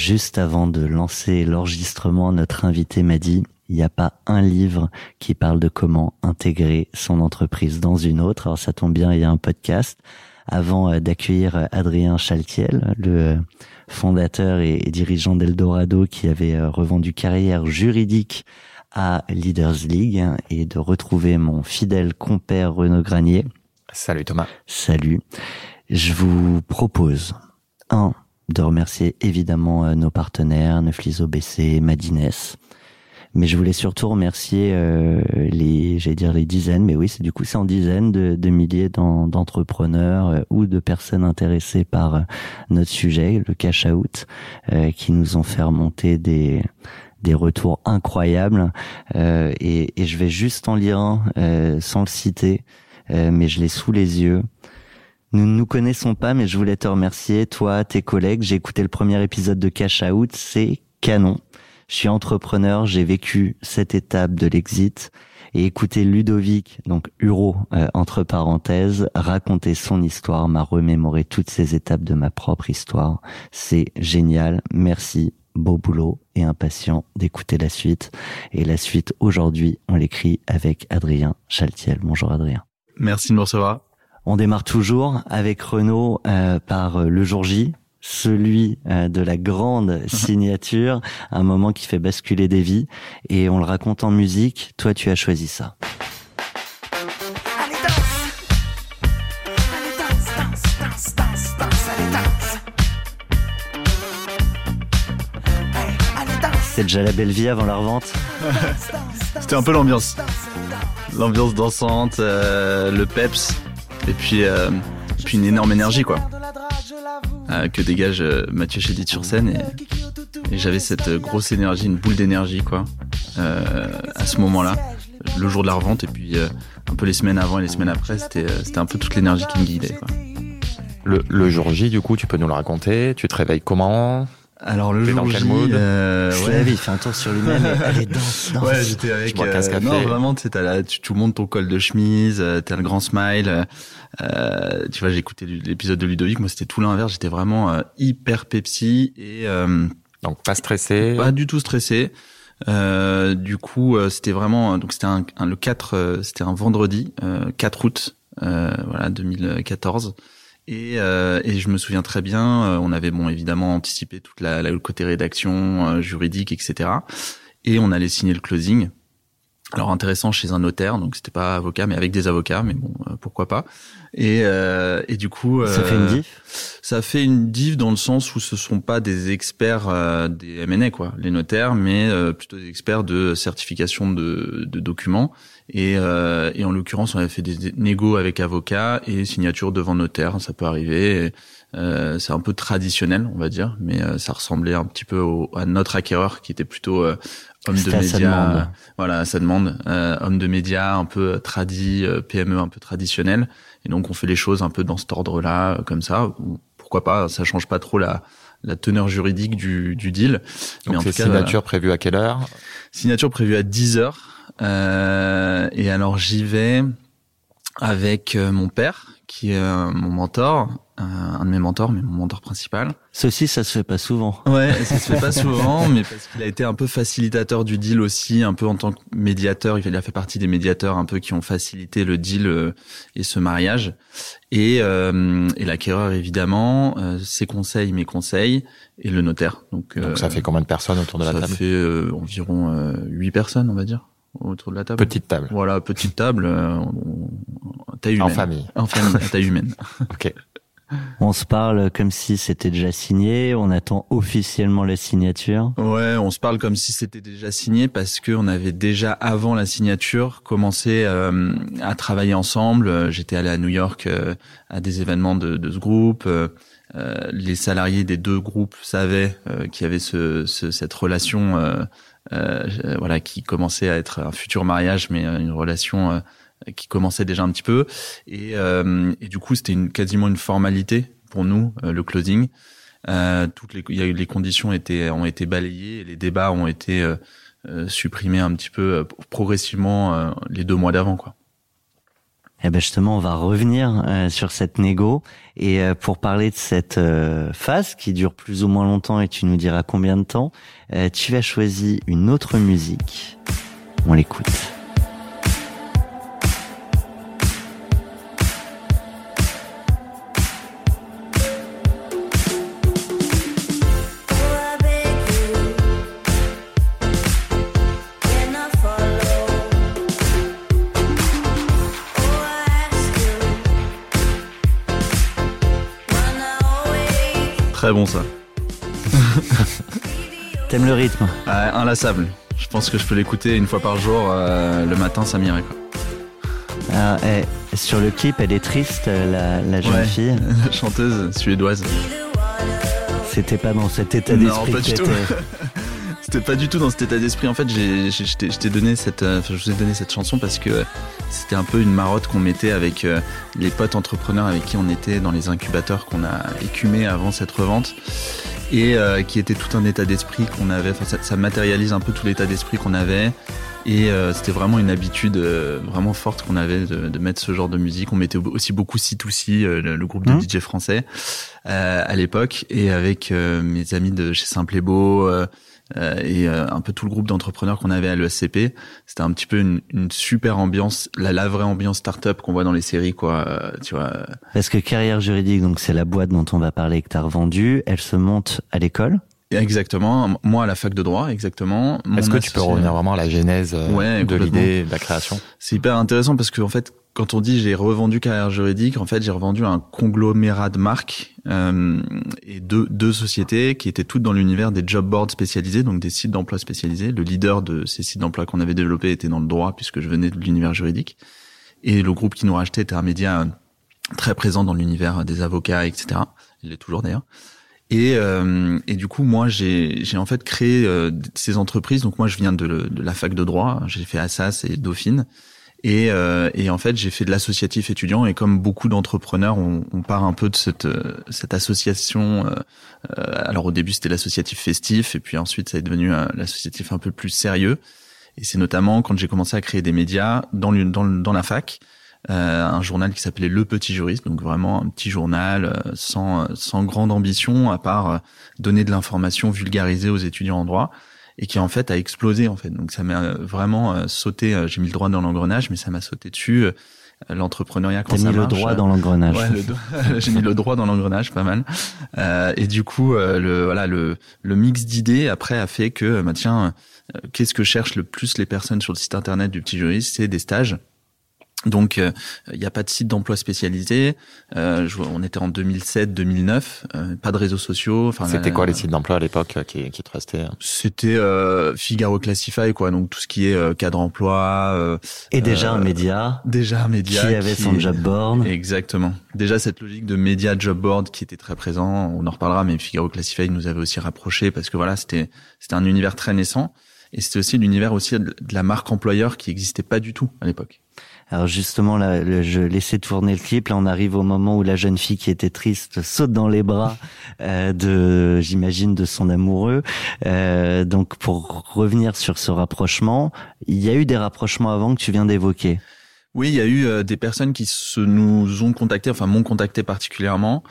Juste avant de lancer l'enregistrement, notre invité m'a dit il n'y a pas un livre qui parle de comment intégrer son entreprise dans une autre. Alors ça tombe bien, il y a un podcast. Avant euh, d'accueillir Adrien Chaltiel, le euh, fondateur et dirigeant d'Eldorado qui avait euh, revendu carrière juridique à Leaders League et de retrouver mon fidèle compère Renaud Granier. Salut Thomas. Salut. Je vous propose un de remercier évidemment euh, nos partenaires, Neuflis OBC, Madines. Mais je voulais surtout remercier euh, les, j'allais dire les dizaines, mais oui, c'est du coup c'est en dizaines de, de milliers d'entrepreneurs euh, ou de personnes intéressées par notre sujet, le cash out, qui nous ont fait remonter des des retours incroyables. Et, et, je vais juste en lire un sans le citer, mais je l'ai sous les yeux. Nous ne nous connaissons pas, mais je voulais te remercier, toi, tes collègues. J'ai écouté le premier épisode de Cash Out, c'est canon. Je suis entrepreneur, j'ai vécu cette étape de l'exit et écouter Ludovic, donc Uro euh, entre parenthèses, raconter son histoire m'a remémoré toutes ces étapes de ma propre histoire. C'est génial. Merci. Beau boulot et impatient d'écouter la suite. Et la suite aujourd'hui, on l'écrit avec Adrien Chaltiel. Bonjour Adrien. Merci de me recevoir. On démarre toujours avec Renaud euh, par euh, le jour J, celui euh, de la grande signature, un moment qui fait basculer des vies, et on le raconte en musique. Toi, tu as choisi ça. C'était déjà la belle vie avant la revente. C'était un peu l'ambiance, l'ambiance dansante, le peps. Et puis, euh, puis une énorme énergie, quoi. Euh, que dégage euh, Mathieu Chédid sur scène. Et, j'avais cette grosse énergie, une boule d'énergie, quoi, à ce moment-là. Le jour de la revente, et puis un peu les semaines avant et les semaines après, c'était, un peu toute l'énergie qui me guidait, le jour J, du coup, tu peux nous le raconter Tu te réveilles comment? Alors le jour J, euh, ouais. il fait un tour sur lui-même. allez danse, danse. Ouais, j'étais avec. Euh, non, vraiment, tu sais, tu, tu montes ton col de chemise, euh, t'as le grand smile. Euh, tu vois, j'ai écouté l'épisode de Ludovic. Moi, c'était tout l'inverse. J'étais vraiment euh, hyper Pepsi et donc pas stressé. Pas du tout stressé. du coup, c'était vraiment donc c'était un, le 4, c'était un vendredi, 4 août, voilà 2014. Et, euh, et, je me souviens très bien, euh, on avait bon évidemment anticipé toute la, la le côté rédaction, euh, juridique, etc. Et on allait signer le closing. Alors intéressant chez un notaire, donc c'était pas avocat, mais avec des avocats, mais bon, euh, pourquoi pas. Et, euh, et du coup, ça fait une diff? Ça fait une diff dans le sens où ce sont pas des experts des MNA quoi, les notaires, mais plutôt des experts de certification de, de documents. Et, euh, et en l'occurrence, on avait fait des négos avec avocat et signature devant notaire. Ça peut arriver. Euh, c'est un peu traditionnel, on va dire, mais euh, ça ressemblait un petit peu au, à notre acquéreur qui était plutôt euh, homme de médias. Voilà, ça demande euh, homme de médias, un peu tradi, PME, un peu traditionnel. Et donc on fait les choses un peu dans cet ordre-là, comme ça. Pourquoi pas Ça change pas trop la la teneur juridique du, du deal. Donc mais en signature prévue à quelle heure? Signature prévue à 10 heures. Euh, et alors j'y vais avec euh, mon père, qui est euh, mon mentor, un de mes mentors, mais mon mentor principal. Ceci, ça se fait pas souvent. Ouais, ça se fait pas souvent, mais parce qu'il a été un peu facilitateur du deal aussi, un peu en tant que médiateur. Il a fait partie des médiateurs un peu qui ont facilité le deal et ce mariage. Et, euh, et l'acquéreur, évidemment, ses conseils, mes conseils, et le notaire. Donc, Donc ça fait combien de personnes autour de la table? Ça fait environ huit personnes, on va dire autour de la table. Petite table. Voilà, petite table, euh, taille humaine. En famille. En famille, taille humaine. ok. On se parle comme si c'était déjà signé. On attend officiellement la signature. Ouais, on se parle comme si c'était déjà signé parce que on avait déjà avant la signature commencé euh, à travailler ensemble. J'étais allé à New York euh, à des événements de, de ce groupe. Euh, les salariés des deux groupes savaient qu'il y avait ce, ce, cette relation, voilà, qui commençait à être un futur mariage, mais une relation qui commençait déjà un petit peu. Et, euh, du coup, c'était une, quasiment une formalité pour nous, euh, le closing. Euh, toutes les, les conditions étaient, ont été balayées, les débats ont été euh, euh, supprimés un petit peu progressivement les deux mois d'avant, quoi. Eh ben justement, on va revenir sur cette négo et pour parler de cette phase qui dure plus ou moins longtemps et tu nous diras combien de temps, tu as choisi une autre musique. On l'écoute. Très bon ça. T'aimes le rythme Inlassable. Je pense que je peux l'écouter une fois par jour. Euh, le matin, ça m'irait quoi. Ah, eh, sur le clip, elle est triste, la, la jeune fille. Chanteuse suédoise. C'était pas dans cet état d'esprit. Non, pas du tout. C'était pas du tout dans cet état d'esprit. En fait, j'ai, je t'ai donné cette, euh, je vous ai donné cette chanson parce que c'était un peu une marotte qu'on mettait avec euh, les potes entrepreneurs avec qui on était dans les incubateurs qu'on a écumé avant cette revente et euh, qui était tout un état d'esprit qu'on avait. Enfin, ça, ça, matérialise un peu tout l'état d'esprit qu'on avait. Et c'était vraiment une habitude vraiment forte qu'on avait de, de, mettre ce genre de musique. On mettait aussi beaucoup C2C, le, le groupe de mmh. DJ français à l'époque, et avec mes amis de chez Simple et Beau, euh, et euh, un peu tout le groupe d'entrepreneurs qu'on avait à l'ESCP. C'était un petit peu une, une, super ambiance, la, la vraie ambiance start-up qu'on voit dans les séries, quoi. Euh, tu vois. Parce que carrière juridique, donc c'est la boîte dont on va parler que t'as revendue. Elle se monte à l'école. Exactement. Moi, à la fac de droit, exactement. Est-ce que tu peux revenir vraiment à la genèse de l'idée, de la création? C'est hyper intéressant parce que en fait, quand on dit j'ai revendu carrière juridique, en fait, j'ai revendu un conglomérat de marques euh, et deux, deux sociétés qui étaient toutes dans l'univers des job boards spécialisés, donc des sites d'emploi spécialisés. Le leader de ces sites d'emploi qu'on avait développés était dans le droit puisque je venais de l'univers juridique. Et le groupe qui nous rachetait était un média très présent dans l'univers des avocats, etc. Il est toujours d'ailleurs. Et, euh, du coup, moi, j'ai en fait créé euh, ces entreprises. Donc moi, je viens de, de la fac de droit. J'ai fait Assas et Dauphine. Et, euh, et en fait, j'ai fait de l'associatif étudiant. Et comme beaucoup d'entrepreneurs, on, on, part un peu de cette, euh, cette association. Euh, euh, alors au début, c'était l'associatif festif, et puis ensuite, ça est devenu l'associatif un peu plus sérieux. Et c'est notamment quand j'ai commencé à créer des médias dans, le, dans, dans la fac. Euh, un journal qui s'appelait Le Petit Juriste, donc vraiment un petit journal sans, sans grande ambition, à part donner de l'information vulgarisée aux étudiants en droit et qui en fait a explosé en fait. Donc ça m'a vraiment euh, sauté. Euh, j'ai mis le droit dans l'engrenage, mais ça m'a sauté dessus. Euh, l'entrepreneuriat quand ça mis le droit dans l'engrenage. Ouais, j'ai mis le droit dans l'engrenage, pas mal. Euh, et du coup, le voilà le le mix d'idées après a fait que bah tiens, qu'est-ce que cherchent le plus les personnes sur le site internet du petit juriste, c'est des stages. Donc, il euh, n'y a pas de site d'emploi spécialisé. Euh, on était en 2007-2009, euh, pas de réseaux sociaux. C'était quoi les sites d'emploi à l'époque qui, qui te restaient hein? C'était Figaro Classify, quoi. Donc tout ce qui est cadre emploi. Et déjà un média. Déjà un média. Qui avait son job board. Exactement. Déjà cette logique de média job board qui était très présent. On en reparlera, mais Figaro Classify nous avait aussi rapproché parce que voilà, c'était c'était un univers très naissant. Et c'était aussi l'univers aussi de la marque employeur qui existait pas du tout à l'époque. Alors justement, là, je laissais tourner le clip. Là, on arrive au moment où la jeune fille qui était triste saute dans les bras euh, de, j'imagine, de son amoureux. Euh, donc, pour revenir sur ce rapprochement, il y a eu des rapprochements avant que tu viens d'évoquer. Oui, il y a eu euh, des personnes qui se nous ont contactés, enfin m'ont contacté particulièrement.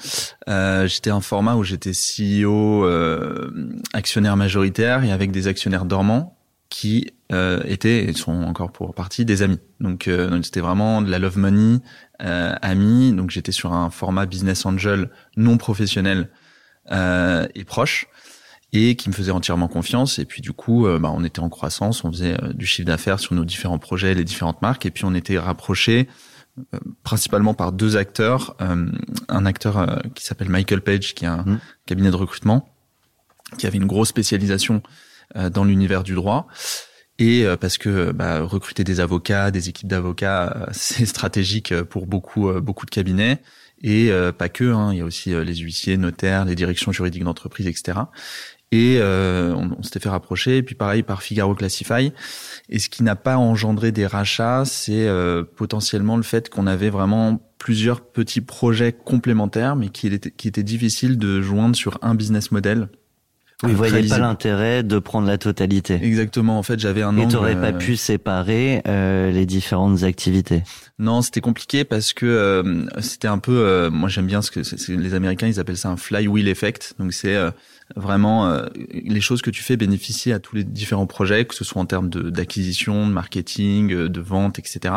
Euh, j'étais un format où j'étais CEO, euh, actionnaire majoritaire et avec des actionnaires dormants qui euh, étaient et sont encore pour partie des amis. Donc, euh, c'était vraiment de la love money, euh, amis. Donc j'étais sur un format business angel non professionnel euh, et proche et qui me faisait entièrement confiance. Et puis du coup, euh, bah, on était en croissance, on faisait euh, du chiffre d'affaires sur nos différents projets, les différentes marques, et puis on était rapprochés principalement par deux acteurs. un acteur qui s'appelle Michael Page, qui a un Mm. cabinet de recrutement, qui avait une grosse spécialisation dans l'univers du droit. Et parce que bah, recruter des avocats, des équipes d'avocats, c'est stratégique pour beaucoup beaucoup de cabinets et pas que. Hein, il y a aussi les huissiers, notaires, les directions juridiques d'entreprise, etc. Et euh, on, s'était fait rapprocher. Et puis pareil par Figaro Classify. Et ce qui n'a pas engendré des rachats, c'est euh, potentiellement le fait qu'on avait vraiment plusieurs petits projets complémentaires, mais qui étaient, qui étaient difficiles de joindre sur un business model. Oui, vous voyez pas l'intérêt de prendre la totalité. Exactement. En fait, j'avais un Et angle. t'aurais euh, pas pu séparer euh, les différentes activités. Non, c'était compliqué parce que euh, c'était un peu. euh, moi, j'aime bien ce que les Américains ils appellent ça un flywheel effect. Donc c'est euh, vraiment euh, les choses que tu fais bénéficient à tous les différents projets, que ce soit en termes d'acquisition, de, marketing, euh, de vente, etc.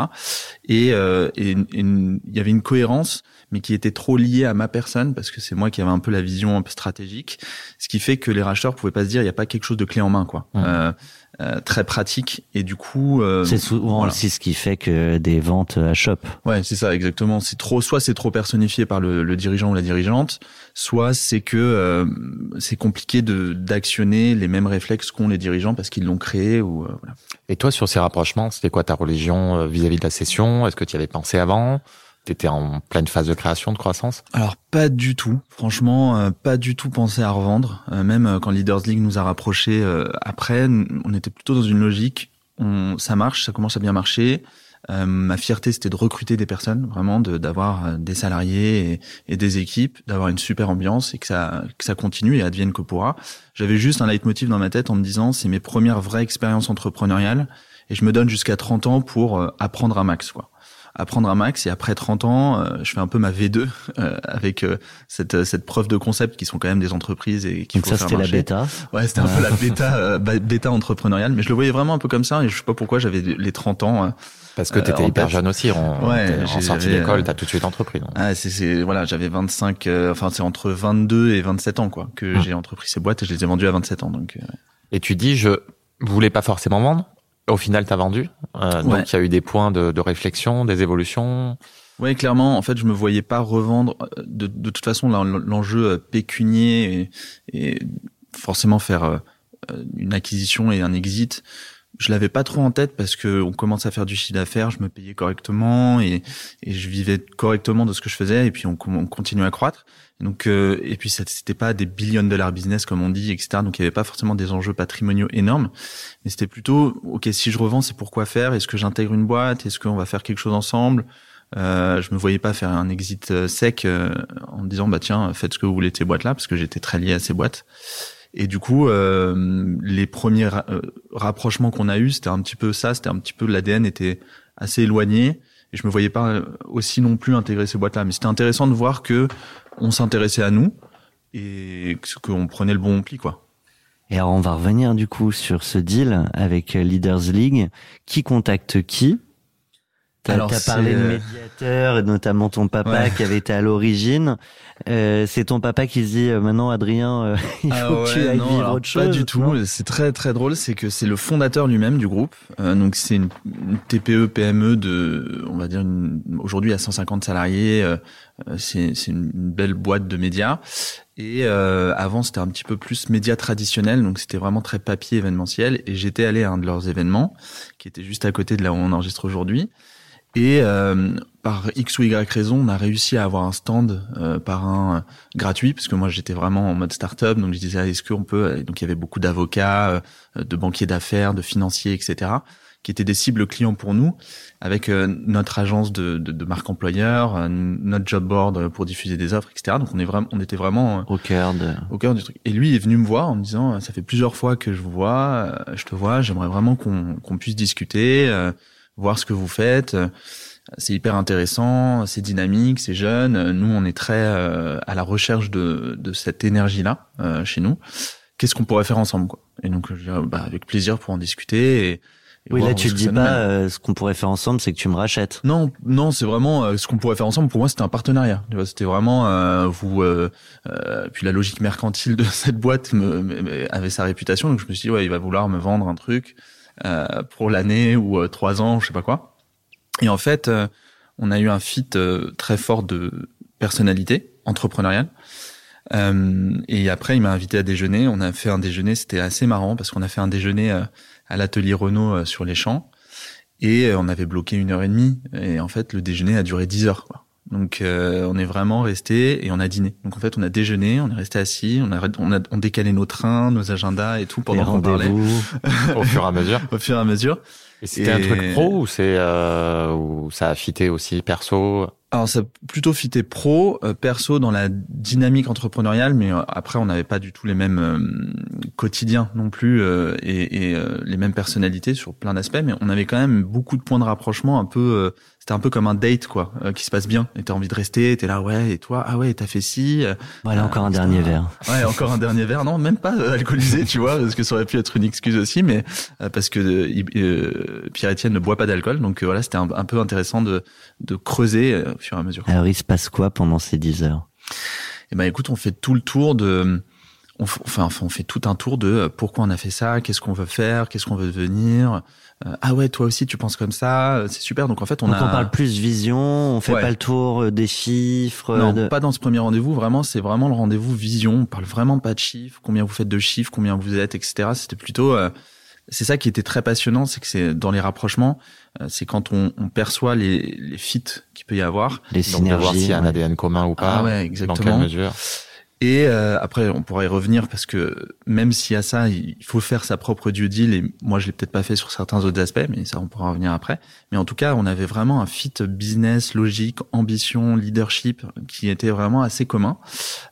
Et euh, et- et une- il y avait une cohérence, mais qui était trop liée à ma personne parce que c'est moi qui avais un peu la vision un peu stratégique, ce qui fait que les racheteurs pouvaient pas se dire il y a pas quelque chose de clé en main, quoi. Mhm. Euh, euh, très pratique et du coup euh, C'est souvent voilà. aussi ce qui fait que des ventes à shop. Ouais, c'est ça, exactement. C'est trop, soit c'est trop personnifié par le, le dirigeant ou la dirigeante, soit c'est que euh, c'est compliqué de d'actionner les mêmes réflexes qu'ont les dirigeants parce qu'ils l'ont créé ou euh, voilà. Et toi, sur ces rapprochements, c'était quoi ta religion euh, vis-à-vis de la session? Est-ce que tu y avais pensé avant? T'étais en pleine phase de création, de croissance? Alors pas du tout, franchement, euh, pas du tout pensé à revendre. Euh, même euh, quand Leaders League nous a rapprochés euh, après, on était plutôt dans une logique. On, ça marche, ça commence à bien marcher. Euh, ma fierté, c'était de recruter des personnes, vraiment, d'avoir des salariés et, des équipes, d'avoir une super ambiance et que ça, que ça continue et advienne que pourra. J'avais juste un leitmotiv dans ma tête en me disant, c'est mes premières vraies expériences entrepreneuriales et je me donne jusqu'à 30 ans pour apprendre un max, quoi apprendre un max et après 30 ans euh, je fais un peu ma V2 euh, avec euh, cette cette preuve de concept qui sont quand même des entreprises et qui Donc ça, c'était la bêta. ouais c'était un peu la bêta euh, bêta entrepreneuriale mais je le voyais vraiment un peu comme ça et je sais pas pourquoi j'avais les 30 ans euh, Parce que Euh, t'étais en hyper jeune aussi. En, Ouais, en j'ai- sortie d'école, euh, t'as tout de suite entrepris. donc. ah, c'est c'est voilà j'avais 25 euh, enfin c'est entre 22 et 27 ans quoi que Ah. j'ai entrepris ces boîtes et je les ai vendues à 27 ans donc euh, Et tu dis, je voulais pas forcément vendre? Au final, t'as vendu. Euh, Ouais. Donc, il y a eu des points de, de réflexion, des évolutions. Ouais, clairement. En fait, je me voyais pas revendre. euh, De, de toute façon, l'en- l'enjeu euh, pécunier et, et forcément faire euh, une acquisition et un exit, je l'avais pas trop en tête parce que on commence à faire du chiffre d'affaires, je me payais correctement et, et je vivais correctement de ce que je faisais et puis on, on continue à croître. Donc euh, et puis c'était pas des billion dollar business comme on dit, etc. Donc il y avait pas forcément des enjeux patrimoniaux énormes, mais c'était plutôt ok si je revends c'est pourquoi faire? Est-ce que j'intègre une boîte? Est-ce qu'on va faire quelque chose ensemble? Euh, je me voyais pas faire un exit euh, sec euh, en disant bah tiens faites ce que vous voulez de ces boîtes là parce que j'étais très lié à ces boîtes. Et du coup euh, les premiers euh, rapprochements qu'on a eu c'était un petit peu ça c'était un petit peu l'ADN était assez éloigné. Et je me voyais pas euh, aussi non plus intégrer ces boîtes là mais c'était intéressant de voir que on s'intéressait à nous et qu'on prenait le bon pli quoi Et alors, on va revenir du coup sur ce deal avec Leaders League. Qui contacte qui? T'as Alors, t'as parlé de euh, médiateur, et notamment ton papa Ouais. qui avait été à l'origine. Euh, c'est ton papa qui se dit euh, maintenant, Adrien, euh, il faut que tu ailles Ah non, vivre autre chose. Pas du tout. C'est très très drôle. C'est que c'est le fondateur lui-même du groupe. Euh, donc c'est une, une TPE PME de, on va dire aujourd'hui à 150 salariés. Euh, c'est c'est une, belle boîte de médias. Et euh, avant c'était un petit peu plus médias traditionnel. Donc c'était vraiment très papier événementiel. Et j'étais allé à un de leurs événements qui était juste à côté de là où on enregistre aujourd'hui. Et euh, par X ou Y raison, on a réussi à avoir un stand euh, par un euh, gratuit, parce que moi j'étais vraiment en mode start-up, donc je disais ah, est-ce qu'on peut et Donc il y avait beaucoup d'avocats, euh, de banquiers d'affaires, de financiers, etc., qui étaient des cibles clients pour nous, avec euh, notre agence de, de, de marque employeur, euh, notre job board pour diffuser des offres, etc. Donc on est vraiment, on était vraiment Au cœur de. au cœur du truc. Et lui est venu me voir en me disant, ça fait plusieurs fois que je vous vois, euh, je te vois, j'aimerais vraiment qu'on qu'on puisse discuter, euh, voir ce que vous faites. C'est hyper intéressant, c'est dynamique, c'est jeune. Nous, on est très euh, à la recherche de, de cette énergie-là euh, chez nous. Qu'est-ce qu'on pourrait faire ensemble, quoi? Et donc, je euh, bah, avec plaisir pour en discuter. Et, et Oui, là, tu que dis pas euh, ce qu'on pourrait faire ensemble, c'est que tu me rachètes. Non, non, c'est vraiment euh, ce qu'on pourrait faire ensemble. Pour moi, c'était un partenariat. Tu vois, C'était vraiment euh, vous. euh, euh, puis la logique mercantile de cette boîte me, avait sa réputation, donc je me suis dit ouais, il va vouloir me vendre un truc pour l'année ou euh, trois ans, je sais pas quoi. Et en fait, euh, on a eu un fit très fort de personnalité entrepreneuriale. Euh, et après, il m'a invité à déjeuner. On a fait un déjeuner, c'était assez marrant parce qu'on a fait un déjeuner à l'atelier Renault sur les champs et on avait bloqué une heure et demie. Et en fait, le déjeuner a duré dix heures. Quoi. Donc euh, on est vraiment resté et on a dîné. Donc en fait on a déjeuné, on est resté assis, on a on a on décalé nos trains, nos agendas et tout pendant qu'on parlait. au fur et à mesure. au fur et à mesure. Et c'était un truc pro ou c'est euh, ou ça a fité aussi perso? Alors ça a plutôt fité pro, euh, perso dans la dynamique entrepreneuriale, mais euh, après on n'avait pas du tout les mêmes euh, quotidiens non plus et, et les mêmes personnalités sur plein d'aspects, mais on avait quand même beaucoup de points de rapprochement un peu c'était un peu comme un date quoi euh, qui se passe bien. Et t'as envie de rester t'es là ouais et toi ah ouais t'as fait ci voilà euh, encore un dernier verre. Ouais encore un dernier verre. Non même pas euh, alcoolisé tu vois parce que ça aurait pu être une excuse aussi mais parce que Pierre Etienne ne boit pas d'alcool. Donc voilà c'était un, peu intéressant de de creuser au fur et à mesure. Alors il se passe quoi pendant ces 10 heures? Eh ben écoute on fait tout le tour de on, enfin, on fait tout un tour de pourquoi on a fait ça, qu'est-ce qu'on veut faire, qu'est-ce qu'on veut devenir, euh, ah ouais, toi aussi tu penses comme ça, euh, c'est super. Donc en fait, on Donc on parle plus vision, on fait pas le tour euh, des chiffres. Non, pas dans ce premier rendez-vous. Vraiment, c'est vraiment le rendez-vous vision. On parle vraiment pas de chiffres, combien vous faites de chiffres, combien vous êtes, etc. C'était plutôt c'est ça qui était très passionnant, c'est que c'est dans les rapprochements, c'est quand on, on, perçoit les, les fits qu'il peut y avoir. Les synergies. Voir s'il y a un ADN commun ou pas. Ah ouais, exactement. Dans quelle mesure. Et euh, après, on pourra y revenir parce que même s'il y a ça, il faut faire sa propre due deal. Et moi, je l'ai peut-être pas fait sur certains autres aspects, mais ça, on pourra revenir après. Mais en tout cas, on avait vraiment un fit business, logique, ambition, leadership qui était vraiment assez commun.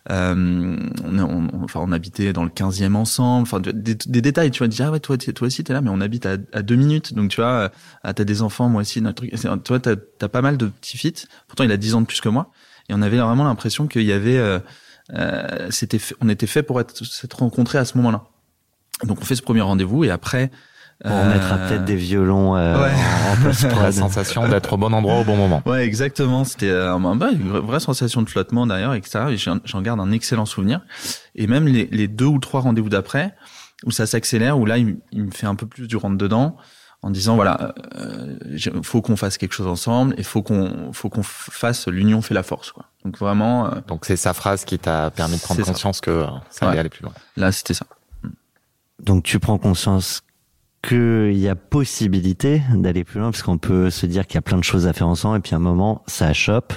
Euh, on, enfin, on habitait dans le 15e ensemble. Enfin, des, détails, tu vois, dire ah ouais, toi, toi aussi, t'es là, mais on habite à, à, deux minutes. Donc, tu vois, ah, t'as des enfants, moi aussi, notre truc. Toi, t'as as pas mal de petits fits. Pourtant, il a 10 ans de plus que moi. Et on avait vraiment l'impression qu'il y avait euh, euh, c'était, on était fait pour être s'être rencontrés à ce moment-là. Donc on fait ce premier rendez-vous et après. On mettra euh, peut-être des violons euh, ouais. en, La sensation d'être au bon endroit au bon moment. Ouais, exactement. C'était euh, bah, une vraie sensation de flottement d'ailleurs, etc. Et j'en garde un excellent souvenir. Et même les, les deux ou trois rendez-vous d'après, où ça s'accélère, où là, il, il, me fait un peu plus du rentre dedans en disant voilà, euh, faut qu'on fasse quelque chose ensemble et faut qu'on faut qu'on fasse l'union fait la force quoi. Donc vraiment. Euh, Donc c'est sa phrase qui t'a permis de prendre conscience que ça allait aller plus loin. Là c'était ça. Donc tu prends conscience qu'il y a possibilité d'aller plus loin parce qu'on peut se dire qu'il y a plein de choses à faire ensemble et puis à un moment ça chope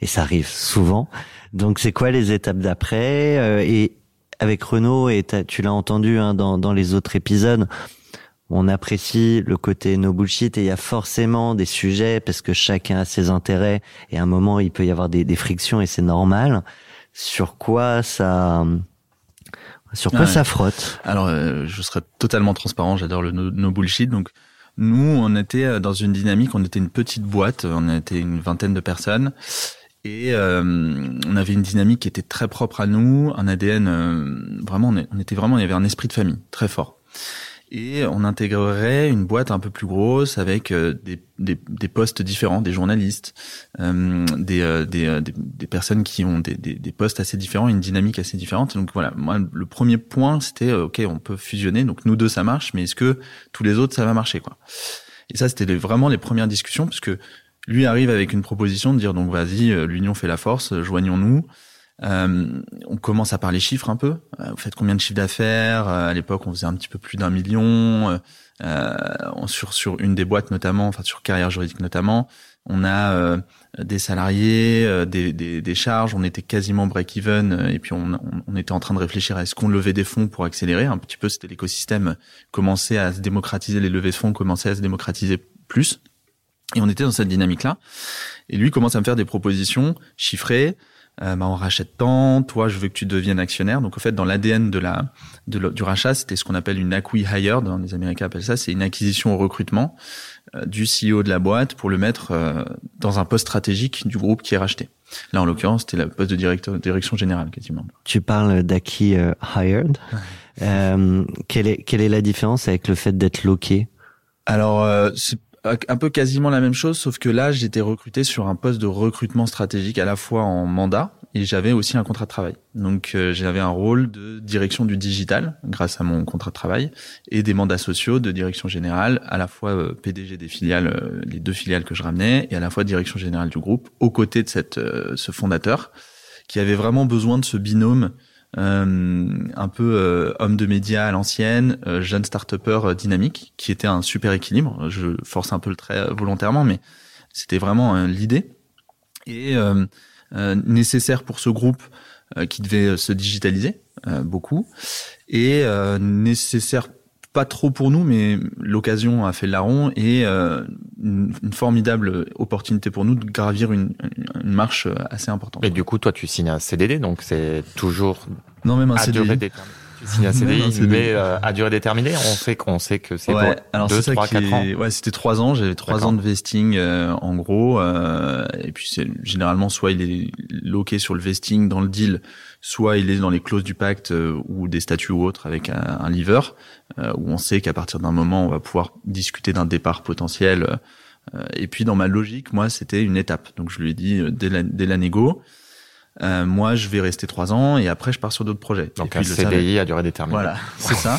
et ça arrive souvent. Donc c'est quoi les étapes d'après? Euh, et avec Renault et tu l'as entendu hein, dans, dans les autres épisodes on apprécie le côté no bullshit et il y a forcément des sujets parce que chacun a ses intérêts et à un moment il peut y avoir des, frictions et c'est normal. Sur quoi ça sur quoi ça frotte? Alors euh, je serai totalement transparent, j'adore le no, bullshit donc nous on était euh, dans une dynamique, on était une petite boîte, on était une vingtaine de personnes. Et euh, on avait une dynamique qui était très propre à nous, un ADN vraiment, on était vraiment, il y avait un esprit de famille très fort et on intégrerait une boîte un peu plus grosse avec euh, des, des, des postes différents, des journalistes, euh, des, euh, des, des, personnes qui ont des, des, postes assez différents, une dynamique assez différente. Donc voilà, moi le premier point c'était ok, on peut fusionner, donc nous deux ça marche, mais est-ce que tous les autres ça va marcher quoi? Et ça c'était vraiment les premières discussions puisque lui arrive avec une proposition de dire donc vas-y, l'union fait la force, joignons-nous. Euh, on commence à parler chiffres un peu. Euh, vous faites combien de chiffres d'affaires? Euh, À l'époque, on faisait un petit peu plus d'un million. sur sur une des boîtes notamment, enfin sur carrière juridique notamment, on a des salariés, des, des, des, charges. On était quasiment break-even et puis on, on, était en train de réfléchir à est-ce qu'on levait des fonds pour accélérer un petit peu. C'était l'écosystème commençait à se démocratiser, les levées de fonds commençaient à se démocratiser plus. Et on était dans cette dynamique-là. Et lui commence à me faire des propositions chiffrées, euh, bah, on rachète tant, toi je veux que tu deviennes actionnaire. Donc en fait dans l'ADN de la, de du rachat, c'était ce qu'on appelle une acqui hired, hein, les Américains appellent ça, c'est une acquisition au recrutement euh, du CEO de la boîte pour le mettre euh, dans un poste stratégique du groupe qui est racheté. Là en l'occurrence c'était le poste de directeur, direction générale quasiment. Tu parles d'acquis hired. quelle est quelle est la différence avec le fait d'être loqué? Alors c'est un peu quasiment la même chose, sauf que là, j'étais recruté sur un poste de recrutement stratégique à la fois en mandat et j'avais aussi un contrat de travail. Donc euh, j'avais un rôle de direction du digital grâce à mon contrat de travail et des mandats sociaux de direction générale, à la fois euh, PDG des filiales, euh, les deux filiales que je ramenais, et à la fois direction générale du groupe, aux côtés de cette ce fondateur qui avait vraiment besoin de ce binôme un peu homme de médias à l'ancienne, jeune start-upper dynamique, qui était un super équilibre. Je force un peu le trait volontairement, mais c'était vraiment l'idée. Et euh, nécessaire pour ce groupe euh, qui devait euh, se digitaliser beaucoup et nécessaire pas trop pour nous, mais l'occasion a fait le larron et une, formidable opportunité pour nous de gravir une, une, marche assez importante. Et du coup, toi, tu signes un CDD, donc c'est toujours non même un à CDI. Durée signé un CDI, mais euh, à durée déterminée. On sait qu'on sait que c'est ouais, alors 2, 3, 4 ans. Ouais, c'était 3 ans. J'avais 3 ans de vesting euh, en gros. Euh, et puis c'est généralement soit il est loqué sur le vesting dans le deal, soit il est dans les clauses du pacte euh, ou des statuts ou autres avec un, un lever, euh, où on sait qu'à partir d'un moment on va pouvoir discuter d'un départ potentiel. et puis dans ma logique, moi c'était une étape. Donc je lui ai dit dès la, dès la négo. Euh, moi, je vais rester trois ans et après, je pars sur d'autres projets. Donc et un CDI à durée déterminée. Voilà, c'est ça.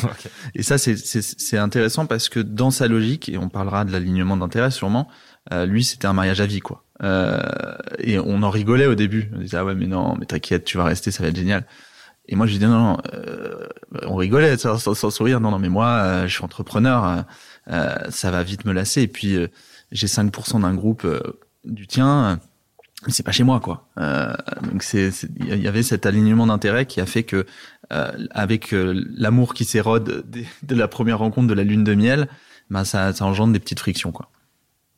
Et ça, c'est intéressant parce que dans sa logique, et on parlera de l'alignement d'intérêt sûrement, euh, lui, c'était un mariage à vie, quoi. Euh, et on en rigolait au début. On disait ah ouais, mais non, mais t'inquiète, tu vas rester, ça va être génial. Et moi, je lui disais non, non, euh, on rigolait sans, sans, sourire. Non, non, mais moi, euh, je suis entrepreneur, euh, ça va vite me lasser. Et puis, j'ai 5% d'un groupe du tien mais c'est pas chez moi quoi. Euh, donc c'est il y avait cet alignement d'intérêts qui a fait que euh, avec euh, l'amour qui s'érode de la première rencontre de la lune de miel, bah ça, ça engendre des petites frictions quoi.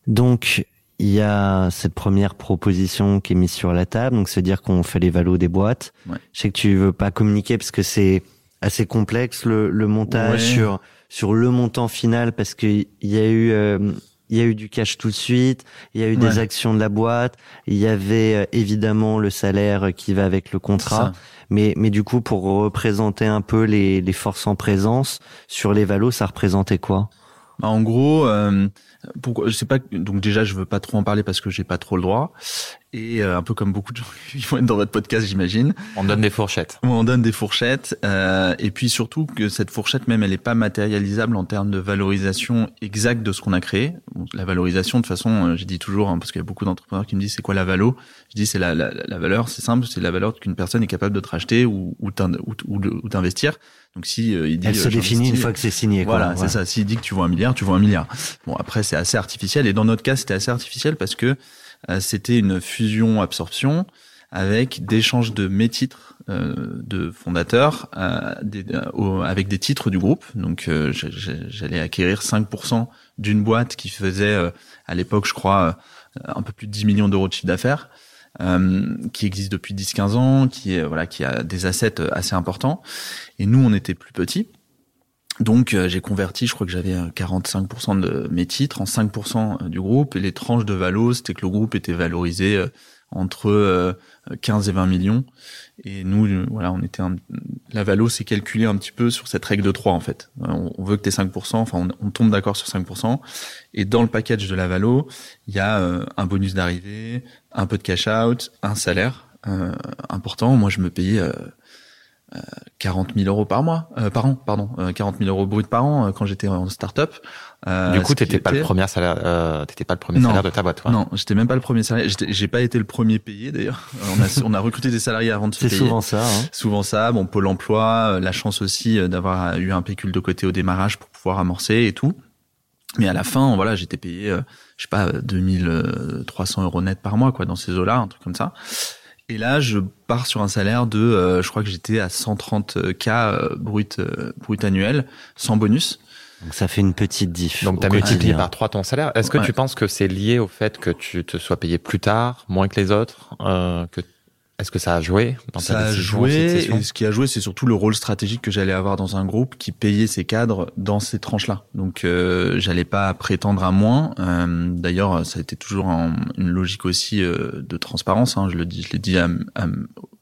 Donc il y a cette première proposition qui est mise sur la table, donc se dire qu'on fait les valos des boîtes. Ouais. Je sais que tu veux pas communiquer parce que c'est assez complexe le, le montage Ouais. sur sur le montant final parce que il y a eu euh, il y a eu du cash tout de suite, il y a eu des actions de la boîte, il y avait euh, évidemment le salaire qui va avec le contrat. Mais, mais du coup, pour représenter un peu les, les forces en présence sur les valos, ça représentait quoi? Bah, en gros, euh, pourquoi je sais pas. Donc déjà, je veux pas trop en parler parce que j'ai pas trop le droit. Et euh, un peu comme beaucoup de gens qui vont être dans votre podcast, j'imagine. On donne des fourchettes. On donne des fourchettes, euh, et puis surtout que cette fourchette même, elle n'est pas matérialisable en termes de valorisation exacte de ce qu'on a créé. La valorisation, de façon, euh, j'ai dit toujours, hein, parce qu'il y a beaucoup d'entrepreneurs qui me disent c'est quoi la valo? Je dis c'est la, la, la valeur, c'est simple, c'est la valeur qu'une personne est capable de te racheter ou, ou, t'in- ou, ou d'investir. Donc si euh, il dit, Elle euh, se définit une fois que c'est signé. quoi. voilà, c'est ça. S'il dit que tu vois un milliard, tu vois un milliard. Bon, après, c'est assez artificiel. Et dans notre cas, c'était assez artificiel parce que euh, c'était une fusion-absorption avec d'échanges de mes titres euh, de fondateurs euh, des- euh, au- avec des titres du groupe. Donc, euh, j'allais acquérir 5% d'une boîte qui faisait, euh, à l'époque, je crois, euh, un peu plus de 10 millions d'euros de chiffre d'affaires. Euh, qui existe depuis 10-15 ans, qui est voilà, qui a des assets euh, assez importants. Et nous, on était plus petits. Donc euh, j'ai converti, je crois que j'avais euh, 45% de mes titres en 5% du groupe et les tranches de valo, c'était que le groupe était valorisé entre euh, 15 et 20 millions et nous voilà, on était un... la valo c'est calculé un petit peu sur cette règle de 3 en fait. On, veut que tu 5%, enfin on tombe d'accord sur 5% et dans le package de la valo, il y a euh, un bonus d'arrivée, un peu de cash out, un salaire euh, important. Moi je me payais euh, 40 000 euros par mois, euh, par an, pardon, euh, 40 000 euros brut par an euh, quand j'étais en start-up. Euh, du coup, t'étais pas le était- premier salaire, euh, t'étais pas le premier salaire de ta boîte. ouais. Non, j'étais même pas le premier. J'étais- J'ai pas été le premier payé d'ailleurs. Euh, On a, on a recruté des salariés avant de se C'est payer. souvent ça. Hein. Souvent ça. Bon, Pôle Emploi, euh, la chance aussi euh, d'avoir eu un pécule de côté au démarrage pour pouvoir amorcer et tout. Mais à la fin, voilà, j'étais payé, euh, je sais pas, 2300 euros net par mois, quoi, dans ces eaux-là, un truc comme ça. Et là, je pars sur un salaire de, euh, je crois que j'étais à 130 k euh, brut, euh, brut annuel, sans bonus. Donc ça fait une petite diff. Donc au t'as multiplié par trois ton salaire. Est-ce que Ouais. tu penses que c'est lié au fait que tu te sois payé plus tard, moins que les autres euh, que... Est-ce que ça a joué dans Ça a joué, et ce qui a joué, c'est surtout le rôle stratégique que j'allais avoir dans un groupe qui payait ses cadres dans ces tranches-là. Donc, euh, j'allais pas prétendre à moins. Euh, D'ailleurs, ça a été toujours une logique aussi euh, de transparence. Hein, je le dis, je l'ai dit à, à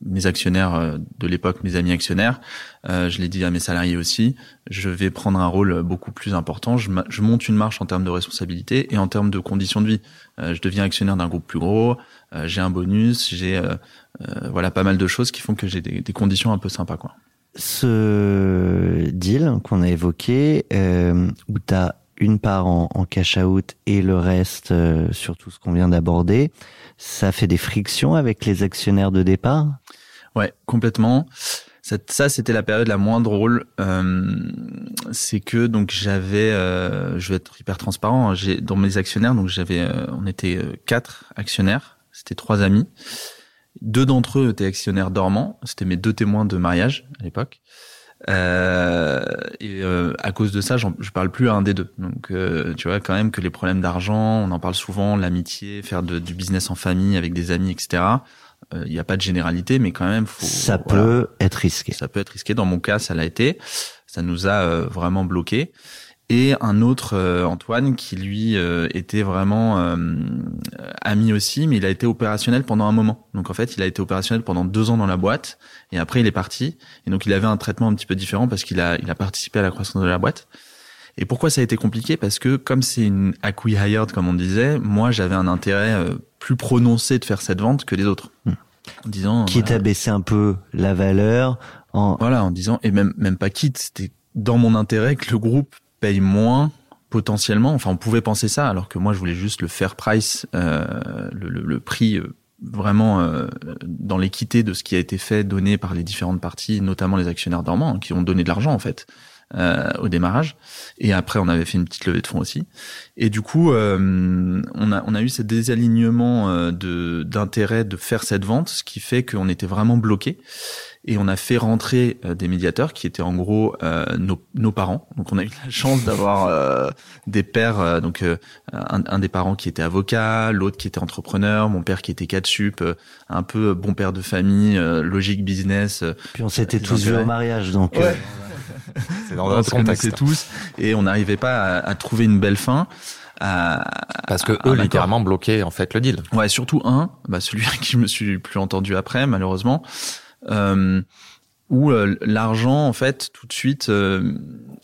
mes actionnaires euh, de l'époque, mes amis actionnaires. Je l'ai dit à mes salariés aussi. Je vais prendre un rôle beaucoup plus important. Je, je monte une marche en termes de responsabilité et en termes de conditions de vie. je deviens actionnaire d'un groupe plus gros. j'ai un bonus. J'ai voilà pas mal de choses qui font que j'ai des, des, conditions un peu sympas quoi. Ce deal qu'on a évoqué, où tu as une part en, en cash out et le reste sur tout ce qu'on vient d'aborder ça fait des frictions avec les actionnaires de départ? Ouais, complètement. Ça, c'était la période la moins drôle. Euh, c'est que donc j'avais, euh, je vais être hyper transparent. Hein, j'ai dans mes actionnaires, donc j'avais, euh, on était quatre actionnaires. C'était trois amis. Deux d'entre eux étaient actionnaires dormants. C'était mes deux témoins de mariage à l'époque. Euh, et euh, à cause de ça, je parle plus à un des deux. Donc, euh, tu vois quand même que les problèmes d'argent, on en parle souvent, l'amitié, faire de, du business en famille avec des amis, etc. Il n'y a pas de généralité, mais quand même, faut. Ça peut être risqué. Ça peut être risqué. Dans mon cas, ça l'a été. Ça nous a vraiment bloqué et un autre euh, Antoine qui lui euh, était vraiment euh, ami aussi, mais il a été opérationnel pendant un moment. Donc en fait, il a été opérationnel pendant deux ans dans la boîte et après il est parti. Et donc il avait un traitement un petit peu différent parce qu'il a il a participé à la croissance de la boîte. Et pourquoi ça a été compliqué? Parce que comme c'est une acqui-hired comme on disait, moi j'avais un intérêt plus prononcé de faire cette vente que les autres. Hmm. En disant quitte à baisser un peu la valeur en voilà en disant et même même pas quitte c'était dans mon intérêt que le groupe paye moins potentiellement. Enfin, on pouvait penser ça, alors que moi, je voulais juste le fair price, euh, le, le, le, prix euh, vraiment euh, dans l'équité de ce qui a été fait, donné par les différentes parties, notamment les actionnaires dormants, hein, qui ont donné de l'argent en fait. Euh, au démarrage. Et après, on avait fait une petite levée de fonds aussi. Et du coup, euh, on, a, on a eu ce désalignement euh, de d'intérêt de faire cette vente, ce qui fait qu'on était vraiment bloqué et on a fait rentrer euh, des médiateurs qui étaient en gros euh, nos, nos, parents. Donc on a eu la chance d'avoir euh, des pères, donc un, un, des parents qui était avocat, l'autre qui était entrepreneur, mon père qui était cadre sup, un peu bon père de famille, logique business. Puis on s'était tous vus au mariage, donc. Ouais. C'est dans notre contexte. tous et on n'arrivait pas à, à, trouver une belle fin. À, Parce que eux littéralement bloquaient en fait le deal. Ouais, surtout un, bah celui à qui je me suis plus entendu après malheureusement euh, où euh, l'argent, en fait, tout de suite, euh,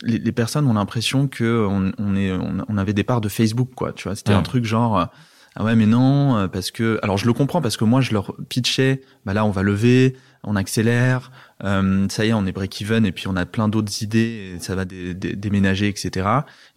les, les, personnes ont l'impression que on, on est, on, avait des parts de Facebook, quoi. Tu vois, c'était un truc genre. Ah ouais, mais non, parce que alors je le comprends parce que moi je leur pitchais, bah là on va lever, on accélère, euh, ça y est, on est break-even et puis on a plein d'autres idées, et ça va dé dé déménager, etc.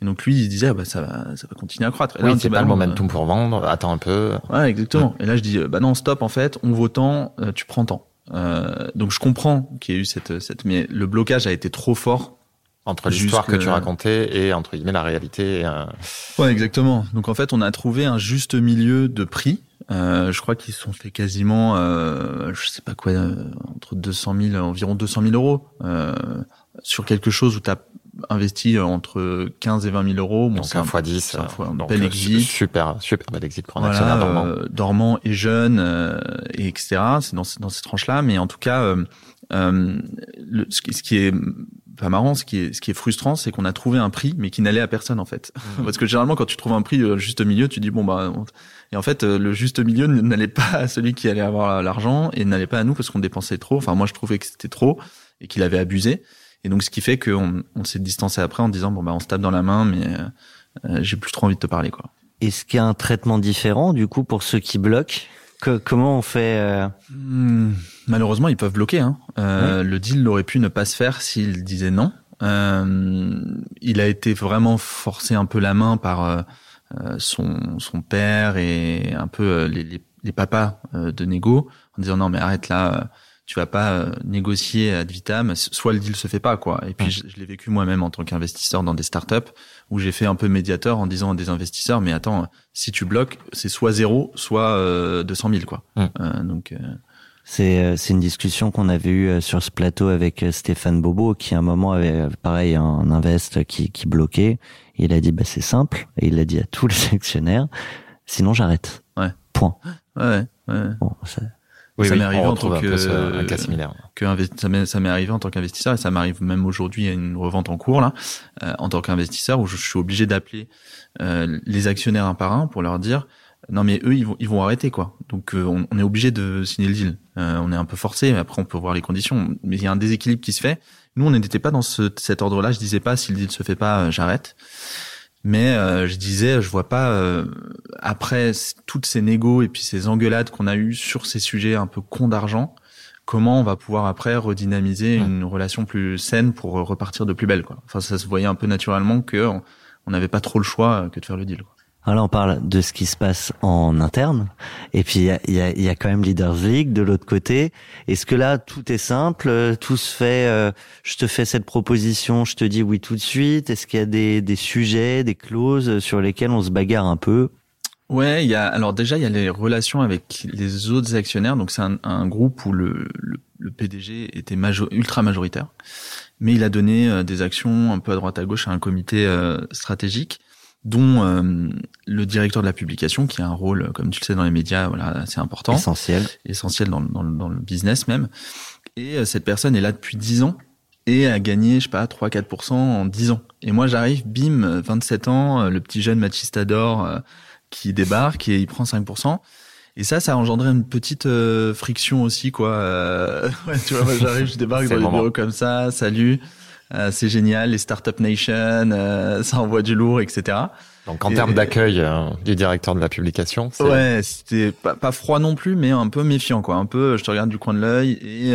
Et donc lui, il disait, ah bah ça va, ça va continuer à croître. Et oui, c'est pas le momentum pour vendre, attends un peu. Ouais, exactement. Et là je dis, bah non, stop, en fait, on vaut tant, tu prends tant. Euh, donc je comprends qu'il y ait eu cette, cette, mais le blocage a été trop fort entre l'histoire que tu racontais et entre guillemets la réalité. Euh... Ouais, exactement. Donc en fait, on a trouvé un juste milieu de prix. Euh, je crois qu'ils sont fait quasiment, euh, je sais pas quoi, euh, entre 200 000, environ 200 000 euros euh, sur quelque chose où tu as investi entre 15 et 20 000 euros. Bon, donc un fois 10. Un, fois, un bel exit. Super, super bel exit pour un voilà, actionnaire dormant. Euh, dormant et jeune, euh, et etc. C'est dans, dans cette tranche-là. Mais en tout cas, euh, euh le, ce, qui, ce qui est pas marrant, ce qui est, ce qui est frustrant, c'est qu'on a trouvé un prix, mais qui n'allait à personne en fait. Mmh. Parce que généralement, quand tu trouves un prix juste milieu, tu dis bon bah, et en fait, le juste milieu n'allait pas à celui qui allait avoir l'argent et n'allait pas à nous parce qu'on dépensait trop. Enfin, moi, je trouvais que c'était trop et qu'il avait abusé. Et donc, ce qui fait qu'on on, s'est distancé après en disant bon bah on se tape dans la main, mais euh, euh, j'ai plus trop envie de te parler quoi. Est-ce qu'il y a un traitement différent du coup pour ceux qui bloquent? Que, Comment on fait euh... mmh, Malheureusement, ils peuvent bloquer. Hein. Euh, oui. Le deal aurait pu ne pas se faire s'il disait non. Euh, il a été vraiment forcé un peu la main par son, son père et un peu les, les, les papas de négo en disant non mais arrête là tu vas pas euh, négocier ad vitam, soit le deal se fait pas quoi. Et puis je, je l'ai vécu moi-même en tant qu'investisseur dans des startups où j'ai fait un peu médiateur en disant à des investisseurs mais attends, si tu bloques, c'est soit zéro, soit euh, 200 000 quoi. Mmh. Euh, donc euh, c'est euh, c'est une discussion qu'on avait eue sur ce plateau avec Stéphane Bobo qui à un moment avait pareil un invest qui qui bloquait. Et il a dit bah c'est simple et il l'a dit à tous les actionnaires. Sinon j'arrête. Ouais. Point. Ouais. ouais. Bon, ça, oui, ça oui, m'est arrivé en tant que un cas similaire. Que ça m'est arrivé en tant qu'investisseur et ça m'arrive même aujourd'hui à une revente en cours là, euh, en tant qu'investisseur où je suis obligé d'appeler euh, les actionnaires un par un pour leur dire non mais eux ils vont ils vont arrêter quoi. Donc euh, on, on, est obligé de signer le deal. Euh, on est un peu forcé, mais après on peut voir les conditions. Mais il y a un déséquilibre qui se fait. Nous on n'était pas dans ce, cet ordre-là. Je disais pas si le deal se fait pas, euh, j'arrête. Mais je disais, je vois pas après toutes ces négos et puis ces engueulades qu'on a eues sur ces sujets un peu cons d'argent, comment on va pouvoir après redynamiser une relation plus saine pour repartir de plus belle quoi. Enfin ça se voyait un peu naturellement que on n'avait pas trop le choix que de faire le deal. Quoi. Alors là, on parle de ce qui se passe en interne, et puis il y a, y, a, y a, quand même Leaders League de l'autre côté. Est-ce que là, tout est simple, tout se fait, euh, je te fais cette proposition, je te dis oui tout de suite Est-ce qu'il y a des, des sujets, des clauses sur lesquelles on se bagarre un peu? Ouais, il y a alors déjà il y a les relations avec les autres actionnaires. Donc c'est un, un, groupe où le, le, PDG était ultra majoritaire, mais il a donné euh, des actions un peu à droite à gauche à un comité euh, stratégique dont euh, le directeur de la publication, qui a un rôle, comme tu le sais, dans les médias, voilà, assez important. Essentiel. Essentiel dans, dans, dans le business même. Et euh, cette personne est là depuis 10 ans et a gagné, je sais pas, 3-4% en 10 ans. Et moi, j'arrive, bim, 27 ans, euh, le petit jeune Machistador qui débarque et il prend 5%. Et ça, ça a engendré une petite friction aussi, quoi. ouais, tu vois, moi, j'arrive, je débarque dans les bureaux comme ça, salut. Euh, c'est génial, les Startup Nation, euh, ça envoie du lourd, etc. Donc en termes d'accueil euh, du directeur de la publication, ouais, c'était pas, pas, froid non plus, mais un peu méfiant, quoi. Un peu, je te regarde du coin de l'œil et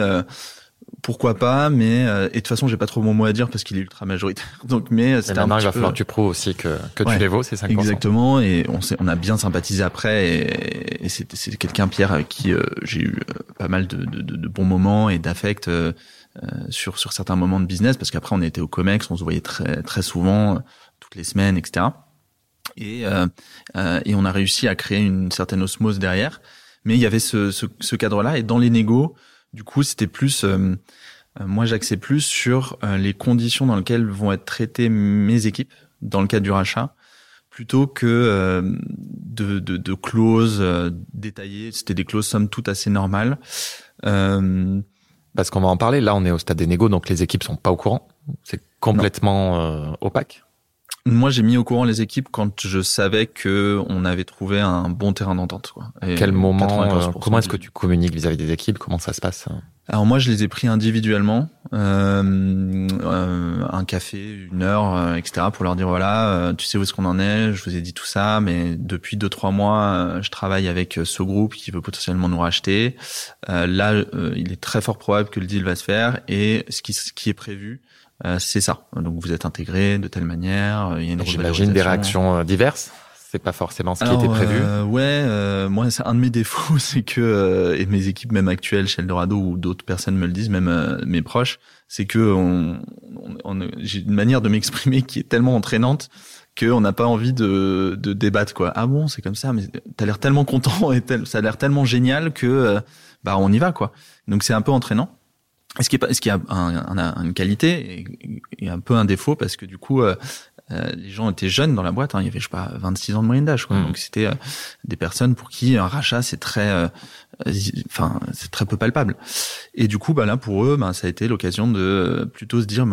pourquoi pas, mais et de toute façon j'ai pas trop mon mot à dire parce qu'il est ultra majoritaire. Donc mais c'était un petit il va falloir que tu prouves aussi que que tu les vaux, c'est 5%. Exactement et on s'est on a bien sympathisé après et, et c'est c'est quelqu'un Pierre avec qui j'ai eu pas mal de, de, de, bons moments et d'affect euh, sur sur certains moments de business parce qu'après on était au Comex, on se voyait très très souvent, euh, toutes les semaines, etc. Et euh, et on a réussi à créer une certaine osmose derrière. Mais il y avait ce, ce, ce cadre-là et dans les négos, du coup, c'était plus moi j'axais plus sur les conditions dans lesquelles vont être traitées mes équipes dans le cadre du rachat plutôt que de, de, de, clauses détaillées. C'était des clauses somme toute assez normales. Euh, parce qu'on va en parler. Là, on est au stade des négos, donc les équipes sont pas au courant. C'est complètement euh, opaque. Moi, j'ai mis au courant les équipes quand je savais que on avait trouvé un bon terrain d'entente. Quel moment euh, Comment est-ce que tu communiques vis-à-vis des équipes? Comment ça se passe? Alors moi, je les ai pris individuellement, euh, euh, un café, une heure, euh, etc. pour leur dire voilà, tu sais où est-ce qu'on en est Je vous ai dit tout ça, mais depuis deux trois mois, je travaille avec ce groupe qui veut potentiellement nous racheter. là, il est très fort probable que le deal va se faire et ce qui, ce qui est prévu, euh, c'est ça. Donc vous êtes intégré de telle manière. Il y a une J'imagine des réactions euh, diverses. C'est pas forcément ce qui était prévu. Euh, ouais, moi c'est un de mes défauts, c'est que et mes équipes même actuelles chez Eldorado ou d'autres personnes me le disent, même mes proches, c'est que on, on, j'ai une manière de m'exprimer qui est tellement entraînante qu'on n'a pas envie de, de débattre quoi. Ah bon, c'est comme ça, mais t'as l'air tellement content et ça a l'air tellement génial que bah on y va quoi. Donc c'est un peu entraînant. Est-ce qu'il y a, est-ce qu'il y a un, une qualité et, un peu un défaut parce que du coup, euh, euh, les gens étaient jeunes dans la boîte. Hein, il y avait je sais pas 26 ans de moyenne d'âge. Mmh. Donc c'était euh, des personnes pour qui un rachat c'est très, enfin c'est très peu palpable. Et du coup, bah là pour eux, bah, ça a été l'occasion de plutôt se dire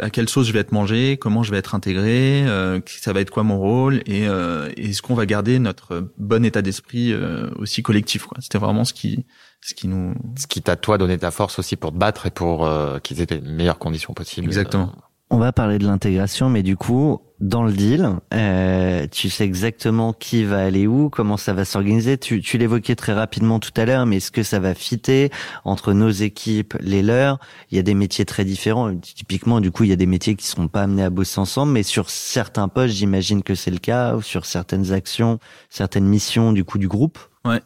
à quelle sauce je vais être mangé, comment je vais être intégré, ça va être quoi mon rôle et, est-ce qu'on va garder notre bon état d'esprit aussi collectif. C'était vraiment ce qui ce qui nous ce qui t'a toi donné ta force aussi pour te battre et pour euh, qu'ils aient les meilleures conditions possibles exactement on va parler de l'intégration mais du coup dans le deal euh, tu sais exactement qui va aller où comment ça va s'organiser. Tu, tu l'évoquais très rapidement tout à l'heure mais est-ce que ça va fitter entre nos équipes les leurs? Il y a des métiers très différents. Typiquement du coup il y a des métiers qui seront pas amenés à bosser ensemble mais sur certains postes j'imagine que c'est le cas ou sur certaines actions certaines missions du coup du groupe? Ouais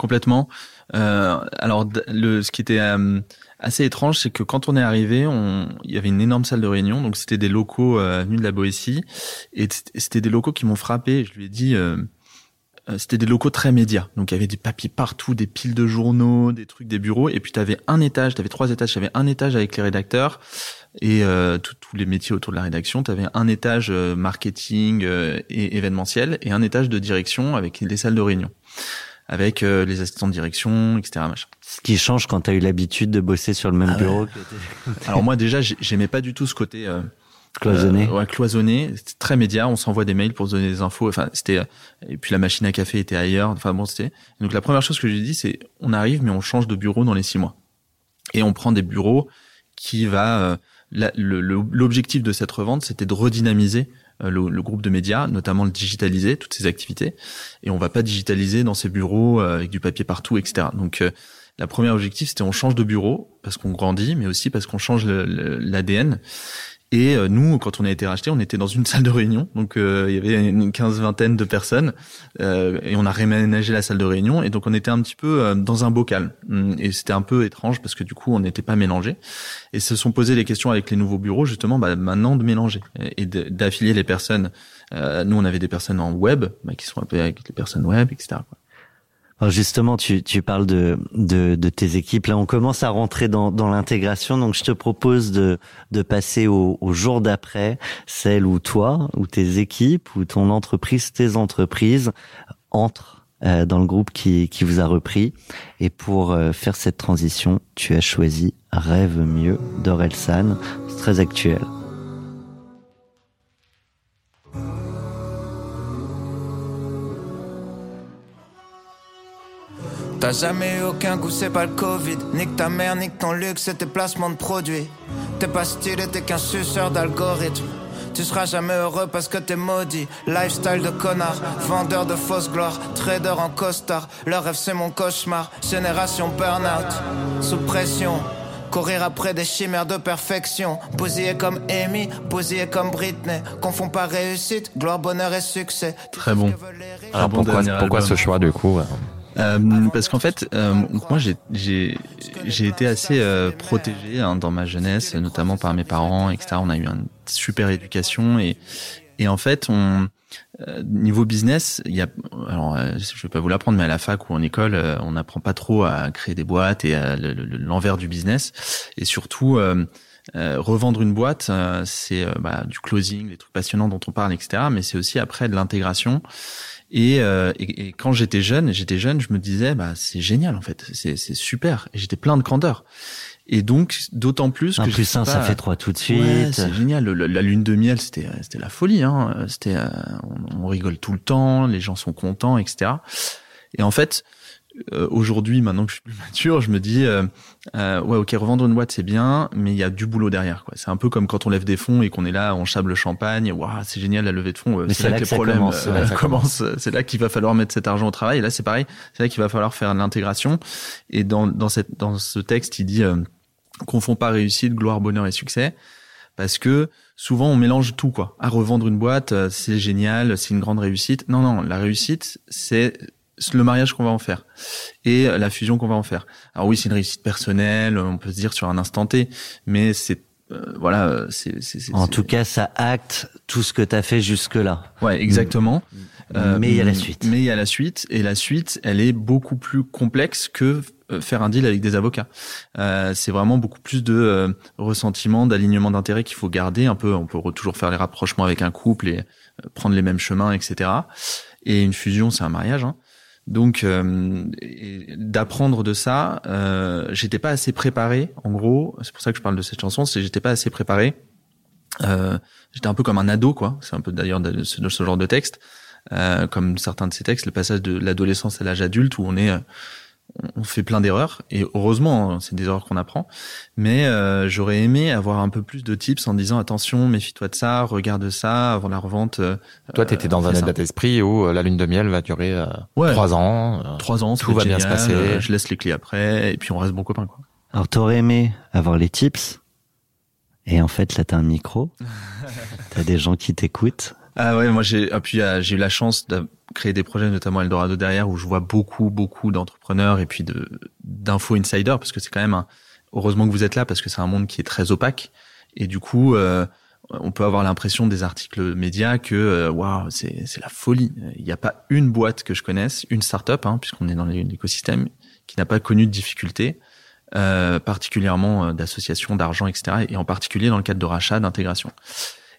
complètement. Euh, alors, le, ce qui était euh, assez étrange, c'est que quand on est arrivé, on, il y avait une énorme salle de réunion, donc c'était des locaux euh, venus de la Boétie, et c'était des locaux qui m'ont frappé. Je lui ai dit, euh, c'était des locaux très médias, donc il y avait des papiers partout, des piles de journaux, des trucs, des bureaux, et puis tu avais un étage, tu avais trois étages, tu avais un étage avec les rédacteurs et tous les métiers autour de la rédaction, tu avais un étage marketing et événementiel et un étage de direction avec les salles de réunion avec euh, les assistants de direction, etc. Machin. Ce qui change quand tu as eu l'habitude de bosser sur le même ah bureau. Alors moi déjà, j'aimais pas du tout ce côté. Euh, Cloisonné. ouais, cloisonné. C'était très média. On s'envoie des mails pour se donner des infos. Enfin, c'était et puis la machine à café était ailleurs. Enfin bon, c'était. Donc la première chose que j'ai dit, c'est on arrive, mais on change de bureau dans les six mois. Et on prend des bureaux qui va. L'objectif de cette revente, c'était de redynamiser le, le, groupe de médias, notamment le digitaliser, toutes ces activités. Et on va pas digitaliser dans ces bureaux avec du papier partout, etc. Donc la première objectif, c'était on change de bureau parce qu'on grandit, mais aussi parce qu'on change l'ADN. Et euh, nous, quand on a été racheté, on était dans une salle de réunion, donc euh, il y avait une quinze vingtaine de personnes, euh, et on a réménagé la salle de réunion, et donc on était un petit peu dans un bocal. Hum, et c'était un peu étrange parce que du coup, on n'était pas mélangés. Et se sont posé les questions avec les nouveaux bureaux, justement, bah, maintenant de mélanger et d'affilier les personnes. nous, on avait des personnes en web, bah, qui sont un peu avec les personnes web, etc. Quoi. Justement, tu, parles de, tes équipes. Là, on commence à rentrer dans, l'intégration. Donc, je te propose de, passer au, jour d'après, celle où toi, ou tes équipes, ou ton entreprise, tes entreprises entrent euh, dans le groupe qui, qui vous a repris. Et pour euh, faire cette transition, tu as choisi Rêve mieux d'Orelsan. C'est très actuel. T'as jamais eu aucun goût, c'est pas le Covid. Nique ta mère, nique ton luxe et tes placements de produits. T'es pas stylé, t'es qu'un suceur d'algorithme. Tu seras jamais heureux parce que t'es maudit. Lifestyle de connard, vendeur de fausse gloire, trader en costard. Leur rêve c'est mon cauchemar. Génération burn-out, sous pression. Courir après des chimères de perfection. Bousiller comme Amy, bousiller comme Britney. Confond pas réussite, gloire, bonheur et succès. Très bon. Alors pourquoi, pourquoi ce choix du coup euh, parce qu'en fait, euh, moi j'ai été assez euh, protégé hein, dans ma jeunesse, notamment par mes parents, etc. On a eu une super éducation et et en fait on euh, niveau business, il y a alors je vais pas vous l'apprendre, mais à la fac ou en école, on n'apprend pas trop à créer des boîtes et l'envers du business et surtout. revendre une boîte, c'est bah, du closing, les trucs passionnants dont on parle, etc. Mais c'est aussi après de l'intégration. Euh, et, et, quand j'étais jeune, j'étais jeune, je me disais, bah c'est génial en fait, c'est super. Et j'étais plein de grandeur. Et donc, d'autant plus un que plus un, ça fait trois tout de suite. Ouais, c'est génial. la lune de miel, c'était c'était la folie. Hein. C'était, euh, on, on, rigole tout le temps, les gens sont contents, etc. Et en fait, euh, aujourd'hui, maintenant que je suis plus mature, je me dis euh, euh, ouais, ok, revendre une boîte c'est bien, mais il y a du boulot derrière. quoi. C'est un peu comme quand on lève des fonds et qu'on est là, on chable le champagne. Waouh, c'est génial la levée de fonds. c'est là, que, les problèmes commencent. C'est là qu'il va falloir mettre cet argent au travail. Et là, c'est pareil. C'est là qu'il va falloir faire l'intégration. Et dans dans cette dans ce texte, il dit confond pas réussite, gloire, bonheur et succès, parce que souvent on mélange tout quoi. À revendre une boîte, c'est génial, c'est une grande réussite. Non non, la réussite c'est le mariage qu'on va en faire et la fusion qu'on va en faire. Alors oui, c'est une réussite personnelle, on peut se dire sur un instant T, mais c'est euh, voilà, c'est en tout cas ça acte tout ce que tu as fait jusque là. Ouais, exactement. Euh, mais il y a la suite. Mais il y a la suite et la suite, elle est beaucoup plus complexe que euh, faire un deal avec des avocats. Euh, c'est vraiment beaucoup plus de euh, ressentiment, d'alignement d'intérêts qu'il faut garder. Un peu, on peut toujours faire les rapprochements avec un couple et prendre les mêmes chemins, etc. Et une fusion, c'est un mariage. Hein. Donc euh, d'apprendre de ça, euh, j'étais pas assez préparé. En gros, c'est pour ça que je parle de cette chanson, c'est j'étais pas assez préparé. Euh, j'étais un peu comme un ado, quoi. C'est un peu d'ailleurs de ce, ce, genre de texte, euh, comme certains de ces textes, le passage de l'adolescence à l'âge adulte où on est on fait plein d'erreurs et heureusement hein, c'est des erreurs qu'on apprend mais euh, j'aurais aimé avoir un peu plus de tips en disant attention méfie-toi de ça regarde ça avant la revente euh, toi t'étais dans un état d'esprit où euh, la lune de miel va durer trois ans trois ans tout va bien se passer. je laisse les clés après et puis on reste bons copains quoi. Alors t'aurais aimé avoir les tips? Et en fait là t'as un micro. T'as des gens qui t'écoutent ah ouais moi j'ai ah, puis j'ai eu la chance de créer des projets, notamment Eldorado derrière, où je vois beaucoup, beaucoup d'entrepreneurs et puis de d'infos insider, parce que c'est quand même un, heureusement que vous êtes là, parce que c'est un monde qui est très opaque. Et du coup, euh, on peut avoir l'impression des articles médias que euh, waouh, c'est c'est la folie. Il n'y a pas une boîte que je connaisse, une startup, hein, puisqu'on est dans l'écosystème, qui n'a pas connu de difficultés. Euh, particulièrement euh, d'associations d'argent, etc. Et en particulier dans le cadre de rachat, d'intégration.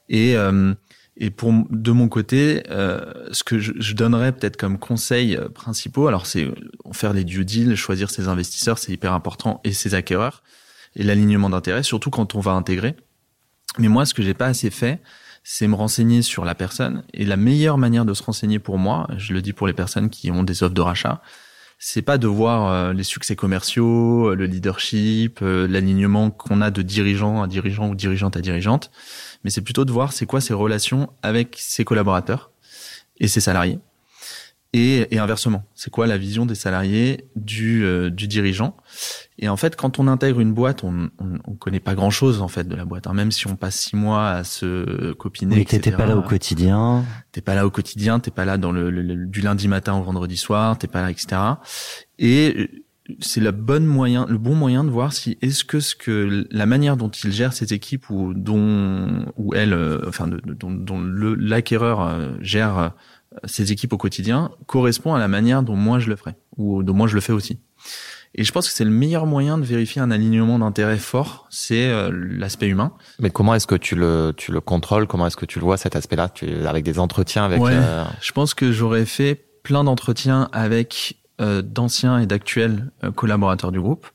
Et euh, et pour de mon côté, euh, ce que je, je donnerais peut-être comme conseil euh, principaux, alors c'est euh, faire les due deals, choisir ses investisseurs, c'est hyper important, et ses acquéreurs, et l'alignement d'intérêts, surtout quand on va intégrer. Mais moi, ce que j'ai pas assez fait, c'est me renseigner sur la personne. Et la meilleure manière de se renseigner pour moi, je le dis pour les personnes qui ont des offres de rachat, c'est pas de voir euh, les succès commerciaux, euh, le leadership, euh, l'alignement qu'on a de dirigeant à dirigeant ou dirigeante à dirigeante, mais c'est plutôt de voir c'est quoi ses relations avec ses collaborateurs et ses salariés. Et, et inversement, c'est quoi la vision des salariés du, du dirigeant? Et en fait, quand on intègre une boîte, on, on, on connaît pas grand chose en fait de la boîte. Hein. Même si on passe six mois à se copiner. Mais t'étais pas là au quotidien. T'es pas là au quotidien. T'es pas là dans le, du lundi matin au vendredi soir. T'es pas là, etc. Et c'est le bon moyen, le bon moyen de voir si est-ce que ce que la manière dont il gère ses équipes ou dont ou elle, euh, enfin, de, dont, dont l'acquéreur euh, gère ses équipes au quotidien correspond à la manière dont moi je le ferai ou dont moi je le fais aussi. Et je pense que c'est le meilleur moyen de vérifier un alignement d'intérêt fort, c'est euh, l'aspect humain. Mais comment est-ce que tu le tu le contrôles? Comment est-ce que tu le vois cet aspect-là? Tu, Avec des entretiens avec. Ouais, euh... Je pense que j'aurais fait plein d'entretiens avec euh, d'anciens et d'actuels euh, collaborateurs du groupe.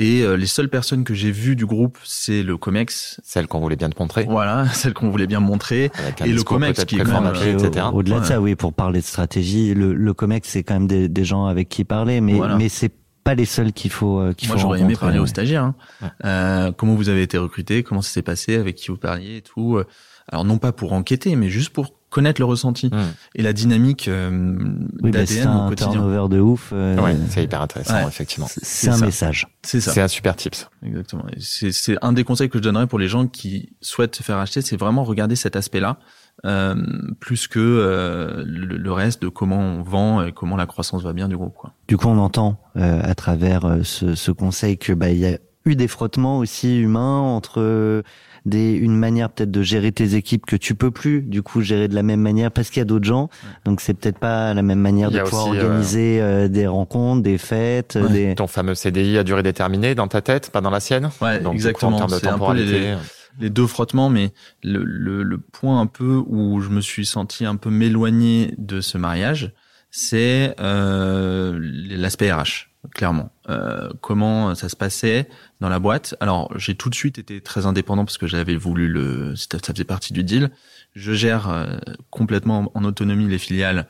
Et les seules personnes que j'ai vues du groupe, c'est le Comex. Celle qu'on voulait bien te montrer. Voilà, celle qu'on voulait bien montrer. Et le Comex qui est quand même, etc. Au-delà de ça, oui, pour parler de stratégie, le, le Comex, c'est quand même des, des, gens avec qui parler, mais, voilà. mais c'est pas les seuls qu'il faut euh, qu'il Moi, j'aurais aimé parler aux stagiaires. Hein. Ouais. Euh, comment vous avez été recruté Comment ça s'est passé Avec qui vous parliez et tout euh. Alors non pas pour enquêter, mais juste pour connaître le ressenti mmh. et la dynamique euh, oui, d'ADN bah, au quotidien. C'est un turnover de ouf. Euh, ouais, c'est hyper intéressant, ouais. effectivement. C'est un ça. message. C'est ça. C'est un super tips. Exactement. C'est un des conseils que je donnerais pour les gens qui souhaitent se faire acheter, c'est vraiment regarder cet aspect-là. Euh, plus que euh, le, le, reste de comment on vend et comment la croissance va bien du groupe. Quoi. Du coup, on entend euh, à travers euh, ce, ce, conseil que bah il y a eu des frottements aussi humains entre des une manière peut-être de gérer tes équipes que tu peux plus du coup gérer de la même manière parce qu'il y a d'autres gens. Donc c'est peut-être pas la même manière de pouvoir aussi, organiser euh, des rencontres, des fêtes, ouais. des ton fameux CDI à durée déterminée dans ta tête, pas dans la sienne. Ouais, Donc, exactement. Coup, en termes de temporalité les deux frottements, mais le, le, le, point un peu où je me suis senti un peu m'éloigner de ce mariage, c'est euh, l'aspect RH, clairement. Euh, comment ça se passait dans la boîte? Alors, j'ai tout de suite été très indépendant parce que j'avais voulu le, ça faisait partie du deal. Je gère euh, complètement en autonomie les filiales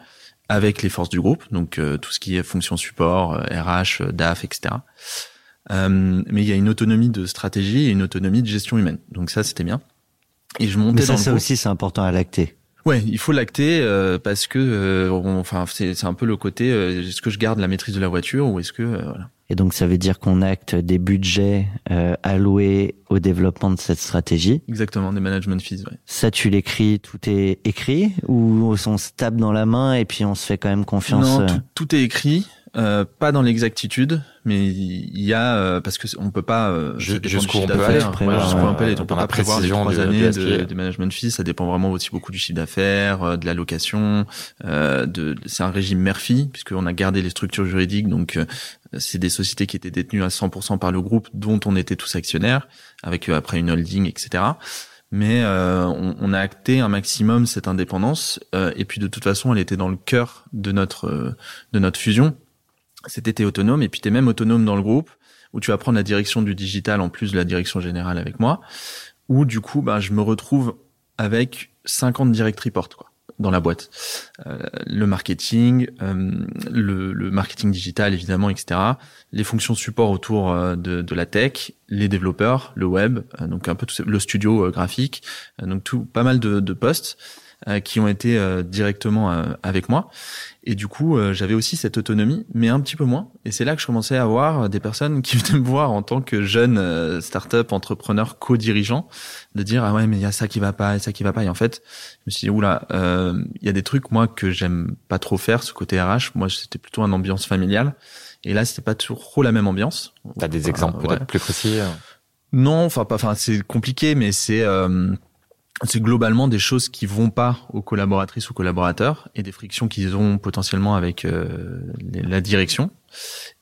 avec les forces du groupe, donc euh, tout ce qui est fonction support, RH, DAF, etc. Euh, mais il y a une autonomie de stratégie et une autonomie de gestion humaine. Donc ça, c'était bien. Et je montais mais ça, dans ça aussi, c'est important à lacter. Ouais, il faut lacter euh, parce que, euh, on, enfin, c'est un peu le côté euh, est-ce que je garde la maîtrise de la voiture ou est-ce que euh, voilà. Et donc ça veut dire qu'on acte des budgets euh, alloués au développement de cette stratégie. Exactement, des management fees. Ouais. Ça, tu l'écris, tout est écrit ou on se tape dans la main et puis on se fait quand même confiance. Non, tout, tout est écrit. Euh, pas dans l'exactitude, mais il y a euh, parce que on peut pas euh, jusqu'où on peut aller, voilà, jusqu'où on peut aller. On peut la pas prévoir les trois années de, de, management fees. Ça dépend vraiment aussi beaucoup du chiffre d'affaires, euh, de la location. Euh, de, c'est un régime Murphy puisqu'on a gardé les structures juridiques. Donc euh, c'est des sociétés qui étaient détenues à 100% par le groupe dont on était tous actionnaires, avec après une holding, etc mais euh, on, on, a acté un maximum cette indépendance euh, et puis de toute façon elle était dans le cœur de notre euh, de notre fusion c'était t'es autonome et puis t'es même autonome dans le groupe où tu vas prendre la direction du digital en plus de la direction générale avec moi où du coup bah je me retrouve avec 50 direct reports quoi dans la boîte. Euh, le marketing euh, le, marketing digital évidemment etc les fonctions support autour euh, de, la tech les développeurs le web donc un peu tout le studio graphique donc tout pas mal de, de postes qui ont été directement avec moi et du coup, euh, j'avais aussi cette autonomie, mais un petit peu moins. Et c'est là que je commençais à avoir des personnes qui venaient me voir en tant que jeune euh, start-up entrepreneur co-dirigeant, de dire ah ouais mais il y a ça qui va pas, et ça qui va pas. Et en fait, je me suis dit oula, il euh, y a des trucs moi que j'aime pas trop faire, ce côté RH. Moi, c'était plutôt une ambiance familiale. Et là, c'était pas trop la même ambiance. T'as des exemples peut-être plus précis Non, enfin pas. Enfin, c'est compliqué, mais c'est c'est globalement des choses qui vont pas aux collaboratrices ou collaborateurs et des frictions qu'ils ont potentiellement avec euh, la direction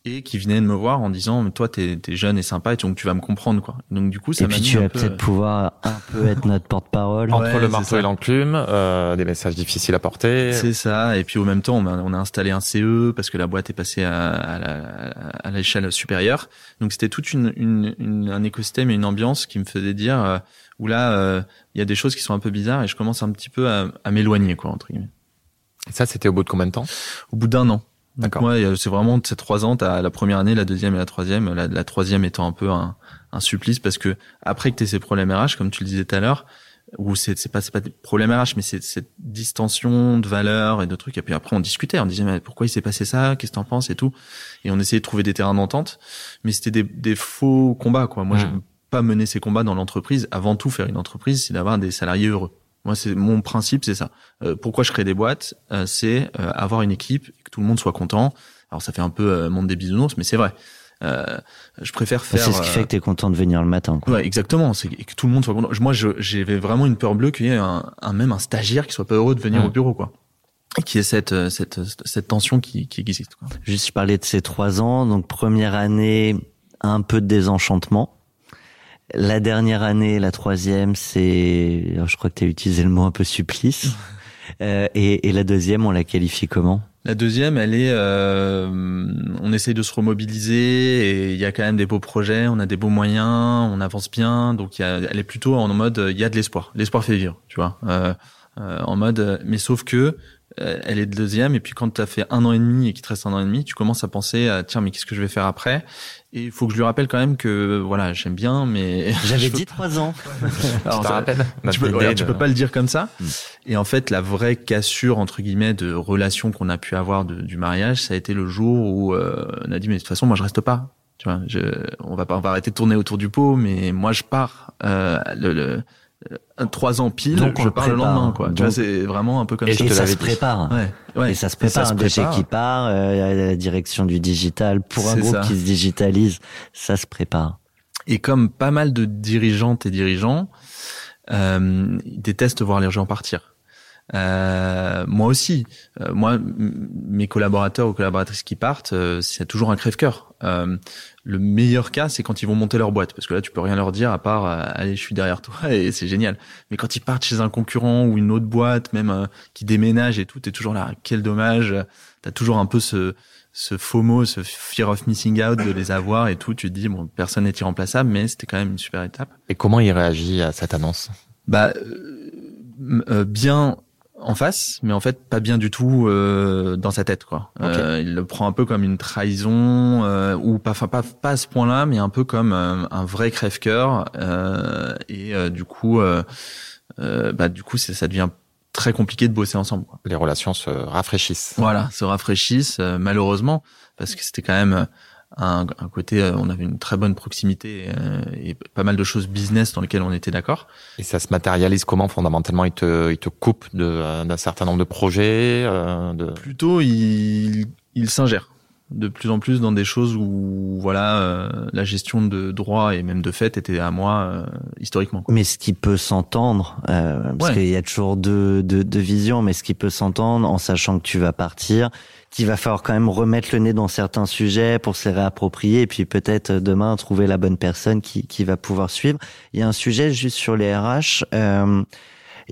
et qui venaient de me voir en disant toi t'es es jeune et sympa et donc tu vas me comprendre quoi. Donc du coup ça et puis tu vas peut-être euh... pouvoir un peu être notre porte-parole. Entre ouais, le marteau et l'enclume euh, des messages difficiles à porter. C'est ça. Et puis au même temps on a, on a installé un CE parce que la boîte est passée à, à l'échelle supérieure. Donc c'était toute une, une, une, un écosystème et une ambiance qui me faisait dire euh, où là, il y a des choses qui sont un peu bizarres et je commence un petit peu à, à m'éloigner, quoi, entre guillemets. Et ça, c'était au bout de combien de temps? Au bout d'un an. D'accord. Ouais, c'est vraiment ces trois ans. T'as la première année, la deuxième et la troisième. La, la troisième étant un peu un, un supplice parce que après que t'aies ces problèmes RH, comme tu le disais tout à l'heure, où c'est c'est pas c'est pas des problèmes RH, mais c'est cette distension de valeurs et de trucs. Et puis après, on discutait, on disait mais pourquoi il s'est passé ça, qu'est-ce que t'en penses et tout? Et on essayait de trouver des terrains d'entente, mais c'était des, des faux combats quoi. Moi, Mmh. je pas mener ces combats dans l'entreprise. Avant tout, faire une entreprise, c'est d'avoir des salariés heureux. Moi, c'est mon principe, c'est ça. Euh, pourquoi je crée des boîtes, euh, c'est euh, avoir une équipe, que tout le monde soit content. Alors ça fait un peu monde des bisounours, mais c'est vrai. Je préfère faire. C'est ce qui fait que t'es content de venir le matin. Quoi. Ouais, exactement. C'est que tout le monde soit content. Moi, j'avais vraiment une peur bleue qu'il y ait un, un- même un stagiaire qui soit pas heureux de venir au bureau, quoi. Et qui ait cette cette cette tension qui qui existe. Quoi. Juste, je parlais de ces trois ans. Donc, première année, un peu de désenchantement. La dernière année, la troisième, c'est, je crois que tu as utilisé le mot un peu supplice. Euh, et, et la deuxième, on la qualifie comment? La deuxième, elle est, euh, on essaye de se remobiliser et il y a quand même des beaux projets, on a des beaux moyens, on avance bien, donc il y a, elle est plutôt en mode, il y a de l'espoir, l'espoir fait vivre, tu vois, euh, euh, en mode, mais sauf que euh, elle est deuxième. Et puis quand tu as fait un an et demi et qu'il te reste un an et demi, tu commences à penser, tiens mais qu'est-ce que je vais faire après? Et il faut que je lui rappelle quand même que voilà, j'aime bien, mais J'avais dit trois ans. Alors, tu te ça- rappelles tu peux, tu pas le dire comme ça. Mm. Et en fait, la vraie cassure entre guillemets de relation qu'on a pu avoir de- du mariage, ça a été le jour où euh, on a dit mais de toute façon moi je reste pas. Tu vois, je, on va pas, on va arrêter de tourner autour du pot, mais moi je pars. Euh, le, le trois ans pile, Donc, on je pars le prépare. lendemain quoi. Tu vois, Donc- c'est vraiment un peu comme Et ça. Et ça se prépare. Ouais, ouais. Et ça se Et ça prépare, se un déchet prépare. qui part, euh, la direction du digital. Pour un groupe ça. qui se digitalise, ça se prépare. Et comme pas mal de dirigeantes et dirigeants, euh, ils détestent voir les gens partir. Euh, moi aussi. Euh, moi, mes collaborateurs ou collaboratrices qui partent, euh, c'est toujours un crève-cœur. Le meilleur cas, c'est quand ils vont monter leur boîte, parce que là, tu peux rien leur dire à part euh, allez, je suis derrière toi et c'est génial. Mais quand ils partent chez un concurrent ou une autre boîte, même euh, qui déménage et tout, t'es toujours là. Quel dommage. T'as toujours un peu ce ce FOMO, ce fear of missing out de les avoir et tout. Tu te dis bon, personne n'est irremplaçable, mais c'était quand même une super étape. Et comment il réagit à cette annonce? Bah euh, euh, bien en face, mais en fait pas bien du tout euh, dans sa tête quoi. Euh, il le prend un peu comme une trahison euh, ou pas, enfin pas pas à ce point-là, mais un peu comme euh, un vrai crève-cœur euh, et euh, du coup bah du coup ça devient très compliqué de bosser ensemble. Quoi. Les relations se rafraîchissent. Voilà, se rafraîchissent euh, malheureusement parce que c'était quand même euh, un, un côté, euh, on avait une très bonne proximité euh, et pas mal de choses business dans lesquelles on était d'accord. Et ça se matérialise comment fondamentalement? Il te, il te coupe de- euh, d'un certain nombre de projets euh, de... Plutôt, il, il s'ingère de plus en plus dans des choses où voilà euh, la gestion de droit et même de fait était à moi euh, historiquement. quoi. Mais ce qui peut s'entendre, euh, parce Ouais. qu'il y a toujours deux, deux, deux visions, mais ce qui peut s'entendre en sachant que tu vas partir, qu'il va falloir quand même remettre le nez dans certains sujets pour se les réapproprier et puis peut-être euh, demain trouver la bonne personne qui, qui va pouvoir suivre. Il y a un sujet juste sur les RH. Euh,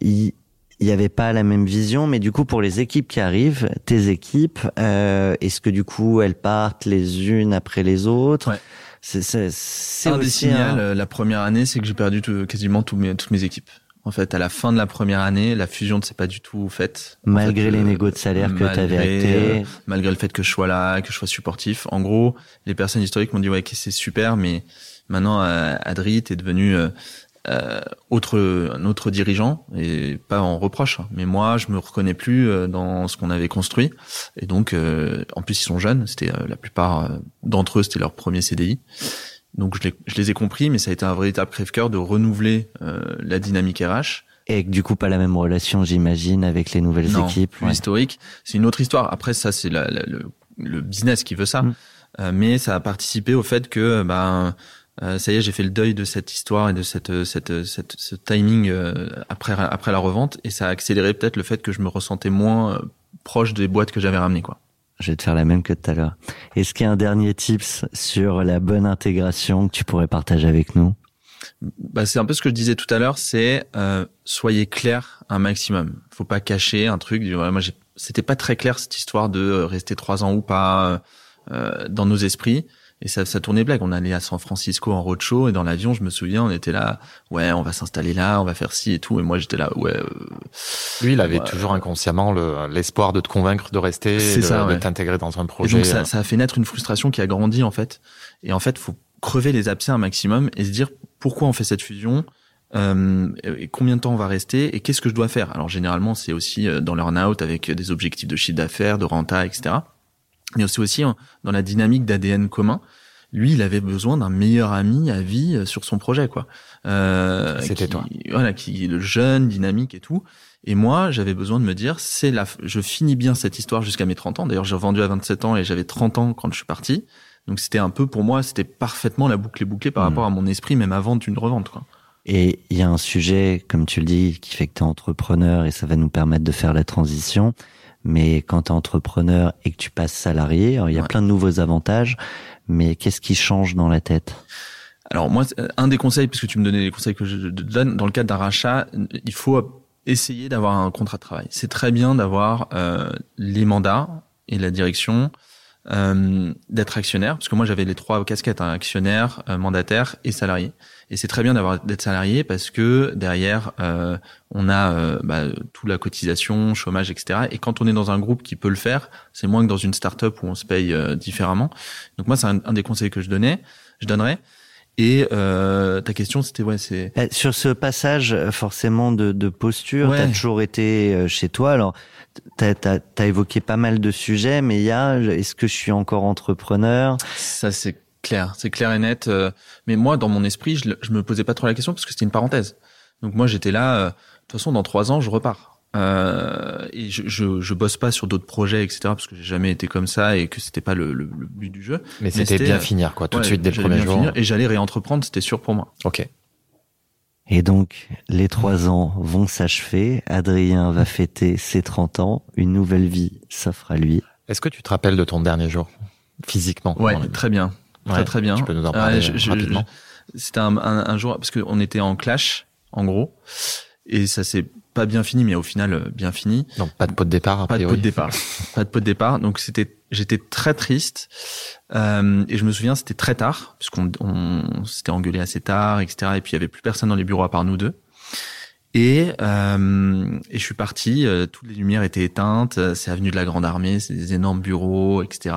il, il y avait pas la même vision, mais du coup pour les équipes qui arrivent, tes équipes, euh, est-ce que du coup elles partent les unes après les autres? Ouais. C'est un des aussi signaux un- euh, la première année, c'est que j'ai perdu tout- quasiment mes, toutes mes équipes. En fait, à la fin de la première année, la fusion ne s'est pas du tout faite. En Malgré fait, les euh, négos de salaire que tu avais actés. euh, malgré le fait que je sois là, que je sois supportif. En gros, les personnes historiques m'ont dit ouais, c'est super, mais maintenant euh, Adri t'es devenu euh, autre un autre dirigeant et pas en reproche. hein. Mais moi, je me reconnais plus dans ce qu'on avait construit. Et donc, euh, en plus, ils sont jeunes. C'était euh, la plupart d'entre eux, c'était leur premier CDI. Donc, je les, je les ai compris, mais ça a été un véritable crève-cœur de renouveler euh, la dynamique RH. Et du coup, pas la même relation, j'imagine, avec les nouvelles non, équipes. plus ouais. historique. C'est une autre histoire. Après, ça, c'est la- la- le, le business qui veut ça. Mm. Euh, mais ça a participé au fait que, ben, euh, ça y est, j'ai fait le deuil de cette histoire et de cette, cette, cette ce timing euh, après, après la revente. Et ça a accéléré peut-être le fait que je me ressentais moins euh, proche des boîtes que j'avais ramenées, quoi. Je vais te faire la même que tout à l'heure. Est-ce qu'il y a un dernier tips sur la bonne intégration que tu pourrais partager avec nous? Bah, c'est un peu ce que je disais tout à l'heure, c'est euh, soyez clair un maximum. Faut pas cacher un truc. du- moi, c'était pas très clair cette histoire de euh, rester trois ans ou pas euh, dans nos esprits. Et ça, ça tournait blague. On allait à San Francisco en roadshow et dans l'avion, je me souviens, on était là, ouais, on va s'installer là, on va faire ci et tout. Et moi, j'étais là, ouais. euh, Lui, il avait Ouais. toujours inconsciemment le- l'espoir de te convaincre de rester, de, ça, de ouais. t'intégrer dans un Et projet. donc ça, ça a fait naître une frustration qui a grandi en fait. Et en fait, faut crever les abcès un maximum et se dire pourquoi on fait cette fusion, euh, et combien de temps on va rester et qu'est-ce que je dois faire? Alors généralement, c'est aussi euh, dans l'earn-out avec des objectifs de chiffre d'affaires, de renta, etc. Mais c'est aussi hein, dans la dynamique d'ADN commun. Lui, il avait besoin d'un meilleur ami à vie euh, sur son projet, quoi. Euh, C'était toi. Voilà, qui est le jeune, dynamique et tout. Et moi, j'avais besoin de me dire, c'est la, je finis bien cette histoire jusqu'à mes 30 ans. D'ailleurs, j'ai vendu à 27 ans et j'avais 30 ans quand je suis parti. Donc c'était un peu pour moi, c'était parfaitement la boucle est bouclée par Mm. rapport à mon esprit, même avant d'une revente. Quoi. Et il y a un sujet, comme tu le dis, qui fait que tu es entrepreneur et ça va nous permettre de faire la transition. Mais quand tu es entrepreneur et que tu passes salarié, il y a Ouais. plein de nouveaux avantages, mais qu'est-ce qui change dans la tête? Alors moi, c'est- un des conseils, puisque tu me donnais les conseils que je te donne, dans le cadre d'un rachat, il faut essayer d'avoir un contrat de travail. C'est très bien d'avoir euh, les mandats et la direction, euh, d'être actionnaire, parce que moi j'avais les trois casquettes, hein, actionnaire, euh, mandataire et salarié. Et c'est très bien d'avoir d'être salarié parce que derrière euh, on a euh, bah, toute la cotisation, chômage, etc. Et quand on est dans un groupe qui peut le faire, c'est moins que dans une start-up où on se paye différemment. Donc moi c'est un, un des conseils que je donnais, je donnerais. Et euh, ta question, c'était ouais, c'est Euh, Sur ce passage, euh, forcément, de, de posture, Ouais. tu as toujours été euh, chez toi. Alors, tu as, évoqué pas mal de sujets, mais il y a, est-ce que je suis encore entrepreneur? Ça, c'est clair, c'est clair et net. mais moi, dans mon esprit, je, je me posais pas trop la question parce que c'était une parenthèse. Donc moi, j'étais là. De toute façon, dans trois ans, je repars. Euh, et je, je, je bosse pas sur d'autres projets, etc. Parce que j'ai jamais été comme ça et que c'était pas le, le, le but du jeu. Mais c'était c'était, bien euh, finir, quoi, tout de suite dès le premier jour. finir et j'allais réentreprendre, c'était sûr pour moi. Ok. Et donc, les trois ans vont s'achever. Adrien va fêter ses 30 ans. Une nouvelle vie s'offre à lui. Est-ce que tu te rappelles de ton dernier jour physiquement Ouais, très bien, très Ouais, très bien. Tu peux nous en parler Ouais, rapidement. C'était un, un, un jour parce qu'on était en clash, en gros, et ça s'est pas bien fini, mais au final euh, bien fini. Donc pas de pot de départ, a Pas de pot de départ. pas de pot de départ. Donc c'était, j'étais très triste. Euh, et je me souviens, c'était très tard, puisqu'on on, s'était engueulé assez tard, etc. Et puis il y avait plus personne dans les bureaux à part nous deux. Et, euh, et je suis parti. euh, toutes les lumières étaient éteintes. euh, C'est avenue de la Grande Armée, c'est des énormes bureaux, etc.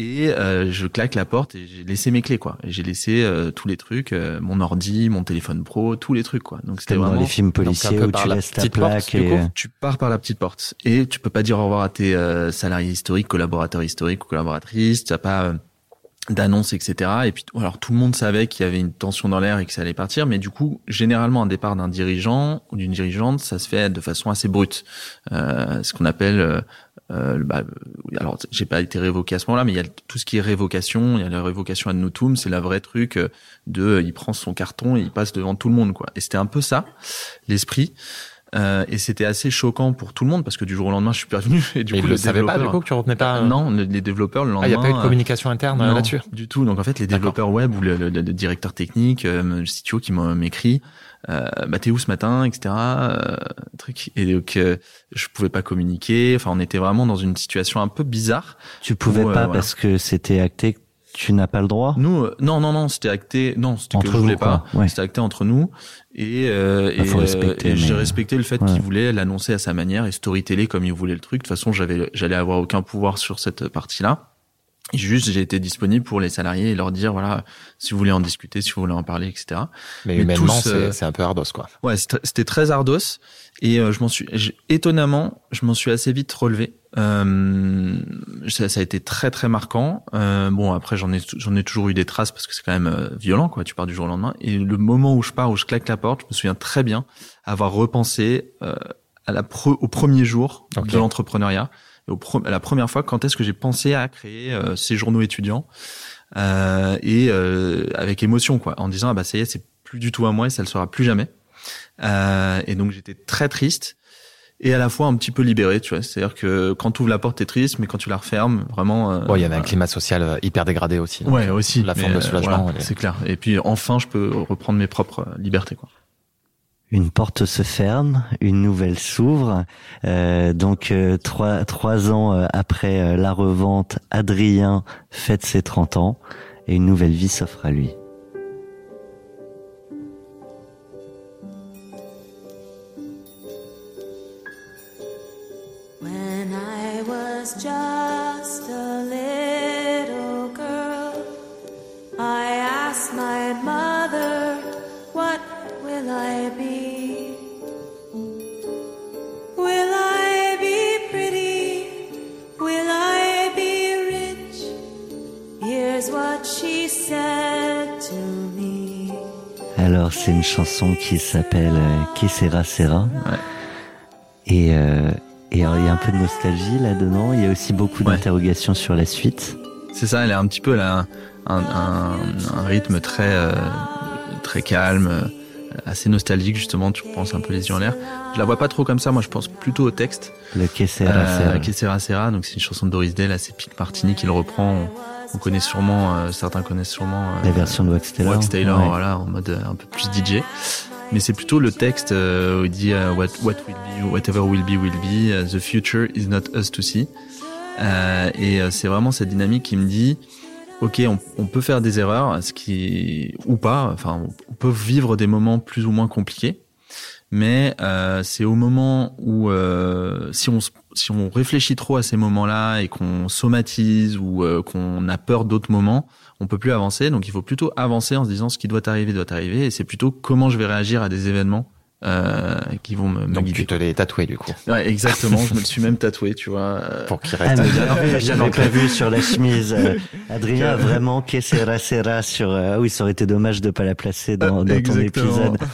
Et euh, je claque la porte et j'ai laissé mes clés, quoi. Et j'ai laissé euh, tous les trucs, euh, mon ordi, mon téléphone pro, tous les trucs, quoi. Donc c'était Comme dans vraiment les films policiers où tu la laisses ta petite porte, plaque. du et... coup. tu pars par la petite porte et tu peux pas dire au revoir à tes euh, salariés historiques, collaborateurs historiques ou collaboratrices. Tu as pas euh, d'annonce, etc. Et puis alors tout le monde savait qu'il y avait une tension dans l'air et que ça allait partir, mais du coup généralement un départ d'un dirigeant ou d'une dirigeante, ça se fait de façon assez brute, euh, ce qu'on appelle euh, bah, euh, alors j'ai pas été révoqué à ce moment-là, mais il y a tout ce qui est révocation, il y a la révocation ad notum, c'est la vraie truc euh, de euh, il prend son carton et il passe devant tout le monde quoi. Et c'était un peu ça l'esprit. Euh, et c'était assez choquant pour tout le monde parce que du jour au lendemain, je suis pas venu. Et du Mais coup, il le savait pas, du coup, que tu retenais pas. euh, Non, le- les développeurs le Ah, lendemain. il n'y a pas eu de communication interne là-dessus. Du tout. Donc en fait, les développeurs web ou le, le- le directeur technique, le CTO qui m'a- m'écrit, euh, bah t'es où ce matin, etc. Euh, truc. Et donc euh, je pouvais pas communiquer. Enfin, on était vraiment dans une situation un peu bizarre. Tu pouvais Ouais, pas voilà. parce que c'était acté tu n'as pas le droit? Nous, euh, non, non, non, c'était acté. Non, c'était que Entre je voulais pas. Ouais. C'était acté entre nous. Et, euh, Bah, et, euh, et j'ai respecté le fait Ouais. qu'il voulait l'annoncer à sa manière et storyteller comme il voulait le truc. De toute façon, j'avais, j'allais avoir aucun pouvoir sur cette partie-là. Juste, j'ai été disponible pour les salariés et leur dire, voilà, si vous voulez en discuter, si vous voulez en parler, etc. Mais, Mais humainement, c'est euh, c'est un peu ardos, quoi. Ouais, c'était très ardos et euh, je m'en suis étonnamment, je m'en suis assez vite relevé. Euh, ça, ça a été très très marquant. Euh, bon après j'en ai j'en ai toujours eu des traces parce que c'est quand même euh, violent quoi. Tu pars du jour au lendemain et le moment où je pars où je claque la porte, je me souviens très bien avoir repensé euh, à la pre- au premier jour de l'entrepreneuriat. Au la première fois quand est-ce que j'ai pensé à créer euh, ces journaux étudiants euh, et euh, avec émotion quoi, en disant ah bah ça y est c'est plus du tout à moi et ça le sera plus jamais. Euh, et donc j'étais très triste et à la fois un petit peu libéré, tu vois. C'est-à-dire que quand tu ouvres la porte, t'es triste, mais quand tu la refermes, vraiment. euh, Bon, il y avait un climat social euh, hyper dégradé aussi. Ouais, aussi. La forme de euh, soulagement. voilà, c'est clair. Et puis enfin, je peux reprendre mes propres euh, libertés, quoi. Une porte se ferme, une nouvelle s'ouvre. Euh, donc euh, trois trois ans euh, après la revente, Adrien fête ses 30 ans et une nouvelle vie s'offre à lui. Alors c'est une chanson qui s'appelle euh, Que sera sera. Et euh, et il y a un peu de nostalgie là-dedans. Il y a aussi beaucoup d'interrogations sur la suite. C'est ça, elle est un petit peu là, un, un, un rythme très euh, très calme, assez nostalgique justement. Tu penses un peu les yeux en l'air. Je la vois pas trop comme ça. Moi, je pense plutôt au texte. Le Que sera sera. Que sera sera. Donc c'est une chanson de Doris Day. Là, c'est Pete Martini qui le reprend. On connaît sûrement, euh, certains connaissent sûrement euh, la version de Wax Taylor, Wax Taylor voilà, en mode euh, un peu plus DJ. Mais c'est plutôt le texte où il dit what, what will be, whatever will be will be, the future is not us to see. et c'est vraiment cette dynamique qui me dit, ok, on, on, peut faire des erreurs, ce qui ou pas, enfin, on peut vivre des moments plus ou moins compliqués mais euh, c'est au moment où euh, si on si on réfléchit trop à ces moments-là et qu'on somatise ou euh, qu'on a peur d'autres moments, on peut plus avancer. Donc il faut plutôt avancer en se disant ce qui doit arriver doit arriver et c'est plutôt comment je vais réagir à des événements euh, qui vont me, Donc tu te l'es tatoué du coup. Ouais, exactement. je me le suis même tatoué, tu vois. Euh, Pour qu'il reste. Ah, J'avais pas vu sur la chemise. Euh, Adrien a vraiment que sera sera sur. Euh, ah oui, ça aurait été dommage de pas la placer dans, dans ton épisode.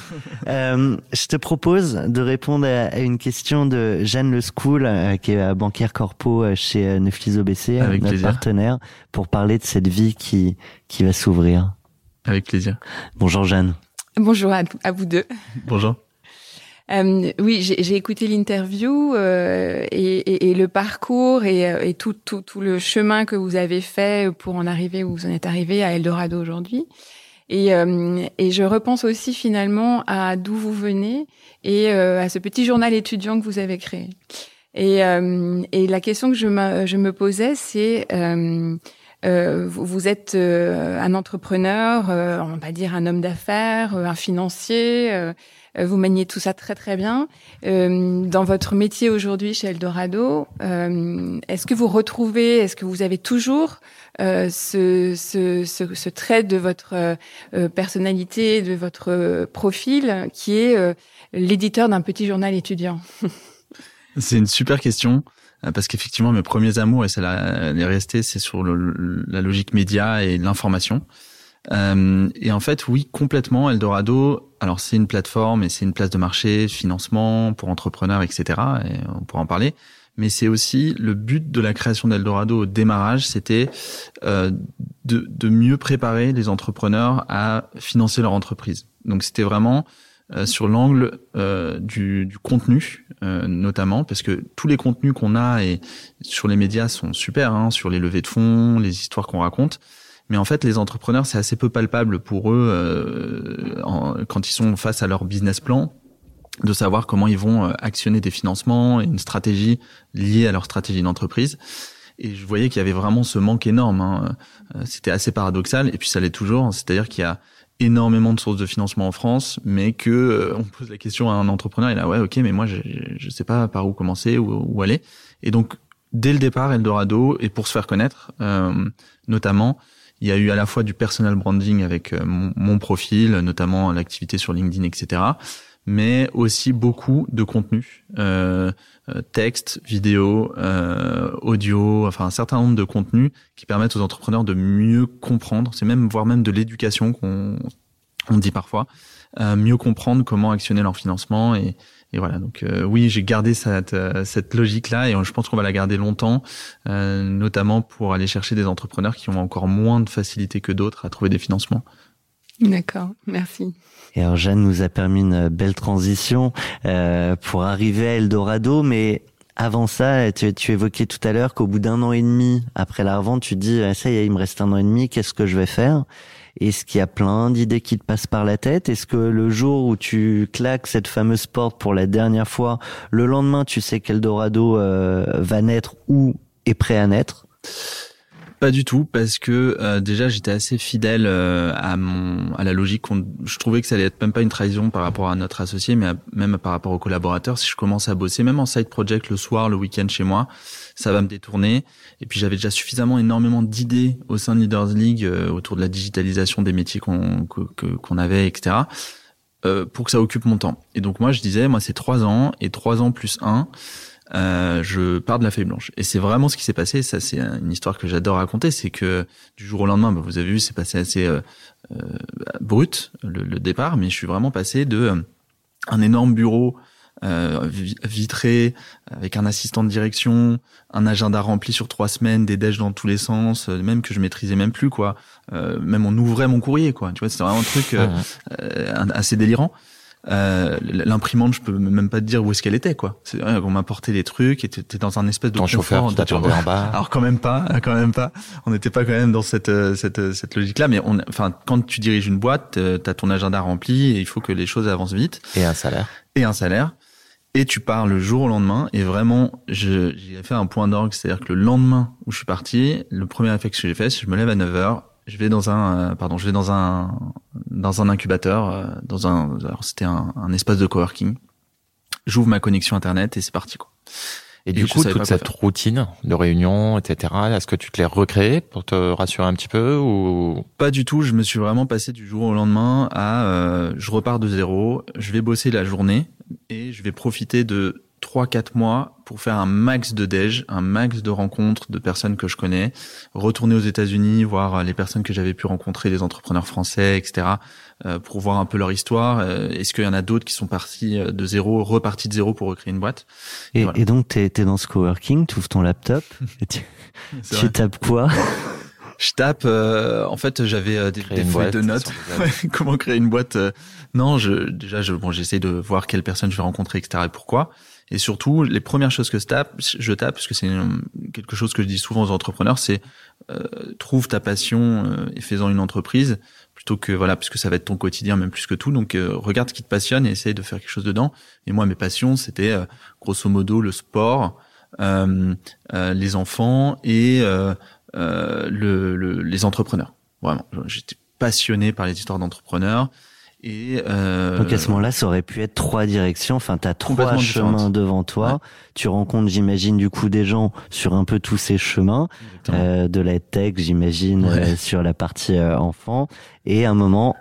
Euh, je te propose de répondre à, une question de Jeanne Le School, qui est banquière corpo chez Neuflis OBC, Avec notre partenaire, pour parler de cette vie qui qui va s'ouvrir. Avec plaisir. Bonjour Jeanne. Bonjour à, à vous deux. Bonjour. Euh, oui, j'ai écouté l'interview euh, et, et, et, le parcours et, euh, et tout, tout, tout, le chemin que vous avez fait pour en arriver où vous en êtes arrivé à Eldorado aujourd'hui. Et, euh, et, je repense aussi finalement à d'où vous venez et euh, à ce petit journal étudiant que vous avez créé. Et, la question que je me, je me posais, c'est euh, vous êtes un entrepreneur, on va dire un homme d'affaires, un financier. Euh, vous maniez tout ça très très bien. Euh, dans votre métier aujourd'hui chez Eldorado, euh, est-ce que vous retrouvez, est-ce que vous avez toujours ce, trait de votre personnalité, de votre profil, qui est l'éditeur d'un petit journal étudiant? C'est une super question parce qu'effectivement mes premiers amours et ça est resté c'est sur la logique média et l'information et en fait, oui, complètement. Eldorado, alors c'est une plateforme et c'est une place de marché, financement pour entrepreneurs, etc. Et on pourra en parler. Mais c'est aussi le but de la création d'Eldorado au démarrage, c'était euh, de, de, mieux préparer les entrepreneurs à financer leur entreprise. Donc c'était vraiment euh, sur l'angle euh, du, du, contenu, euh, notamment, parce que tous les contenus qu'on a et sur les médias sont super, hein, sur les levées de fonds, les histoires qu'on raconte. Mais en fait, les entrepreneurs, c'est assez peu palpable pour eux euh, quand ils sont face à leur business plan de savoir comment ils vont euh, actionner des financements et une stratégie liée à leur stratégie d'entreprise. Et je voyais qu'il y avait vraiment ce manque énorme. Hein. Euh, c'était assez paradoxal, et puis ça l'est toujours. C'est-à-dire qu'il y a énormément de sources de financement en France, mais que euh, on pose la question à un entrepreneur, il a ouais, ok, mais moi je, je sais pas par où commencer, où, où aller. Et donc dès le départ, Eldorado, et pour se faire connaître, notamment, il y a eu à la fois du personal branding avec euh, mon, profil, notamment l'activité sur LinkedIn, etc. Mais aussi beaucoup de contenu, euh, euh texte, vidéo, euh, audio, enfin un certain nombre de contenus qui permettent aux entrepreneurs de mieux comprendre. C'est même voire même de l'éducation qu'on on dit parfois, euh, mieux comprendre comment actionner leur financement et, et voilà, donc euh, oui, j'ai gardé cette, euh, cette logique-là et je pense qu'on va la garder longtemps, euh, notamment pour aller chercher des entrepreneurs qui ont encore moins de facilité que d'autres à trouver des financements. D'accord, merci. Et alors Jeanne nous a permis une belle transition euh, pour arriver à Eldorado, mais avant ça, tu, tu évoquais tout à l'heure qu'au bout d'un an et demi après la revente, tu dis ah, ça y est, il me reste un an et demi, qu'est-ce que je vais faire? Est-ce qu'il y a plein d'idées qui te passent par la tête? Est-ce que le jour où tu claques cette fameuse porte pour la dernière fois, le lendemain tu sais qu'Eldorado euh, va naître ou est prêt à naître? Pas du tout parce que euh, déjà j'étais assez fidèle euh, à mon à la logique. Je trouvais que ça allait être même pas une trahison par rapport à notre associé, mais même par rapport aux collaborateurs. Si je commence à bosser, même en side project le soir, le week-end chez moi, ça va me détourner. Et puis j'avais déjà suffisamment énormément d'idées au sein de Leaders League euh, autour de la digitalisation des métiers qu'on qu'on avait, etc. pour que ça occupe mon temps. Et donc moi je disais, moi c'est trois ans et trois ans plus un euh, je pars de la feuille blanche. Et c'est vraiment ce qui s'est passé. Ça, c'est une histoire que j'adore raconter. C'est que du jour au lendemain, bah, vous avez vu, c'est passé assez euh, euh, brut le, départ, mais je suis vraiment passé de euh, un énorme bureau vitré avec un assistant de direction, un agenda rempli sur trois semaines, des déj dans tous les sens, même que je maîtrisais même plus quoi. même on ouvrait mon courrier quoi. Tu vois, c'était vraiment un truc assez délirant. Euh, l'imprimante, je peux même pas te dire où est-ce qu'elle était, quoi. C'est, on m'a porté des trucs et t'es dans un espèce de Ton chauffeur en bas. Alors quand même pas, quand même pas. On n'était pas quand même dans cette euh, cette euh, cette logique-là, mais on, enfin, quand tu diriges une boîte, t'as ton agenda rempli et il faut que les choses avancent vite. Et un salaire. Et un salaire. Et tu pars le jour au lendemain. Et vraiment, j'ai fait un point d'orgue, c'est-à-dire que le lendemain où je suis parti, le premier réflexe que j'ai fait, c'est que je me lève à 9 heures je vais dans un pardon je vais dans un dans un incubateur euh, dans un c'était un, un, espace de coworking. J'ouvre ma connexion internet et c'est parti quoi. Et, du coup toute cette routine de réunion etc est-ce que tu te l'es recréé pour te rassurer un petit peu ou? Pas du tout. Je me suis vraiment passé du jour au lendemain à euh, je repars de zéro je vais bosser la journée et je vais profiter de 3-4 mois pour faire un max de déj, un max de rencontres de personnes que je connais, retourner aux États-Unis, voir les personnes que j'avais pu rencontrer, les entrepreneurs français, etc., euh, pour voir un peu leur histoire. Euh, est-ce qu'il y en a d'autres qui sont partis euh, de zéro, repartis de zéro pour recréer une boîte? Et, et, donc, tu es, dans ce coworking, tu ouvres ton laptop, et tu, tu tapes quoi? Je tape. en fait, j'avais des, des feuilles de notes. comment créer une boîte Non, je déjà, je, bon, j'essaie de voir quelles personnes je vais rencontrer, etc. Et pourquoi. Et surtout, les premières choses que je tape, je tape, parce que c'est quelque chose que je dis souvent aux entrepreneurs, c'est euh, trouve ta passion euh, et fais-en une entreprise, plutôt que voilà, puisque ça va être ton quotidien même plus que tout. Donc euh, regarde ce qui te passionne et essaye de faire quelque chose dedans. Et moi, mes passions, c'était euh, grosso modo le sport, les enfants et le, le, les entrepreneurs. Vraiment, j'étais passionné par les histoires d'entrepreneurs. Et euh, Donc à ce moment-là, ça aurait pu être trois directions. Enfin, tu as trois chemins devant toi. Tu rencontres, j'imagine, du coup des gens sur un peu tous ces chemins, euh, de la tech, j'imagine, euh, sur la partie euh, enfant. Et à un moment,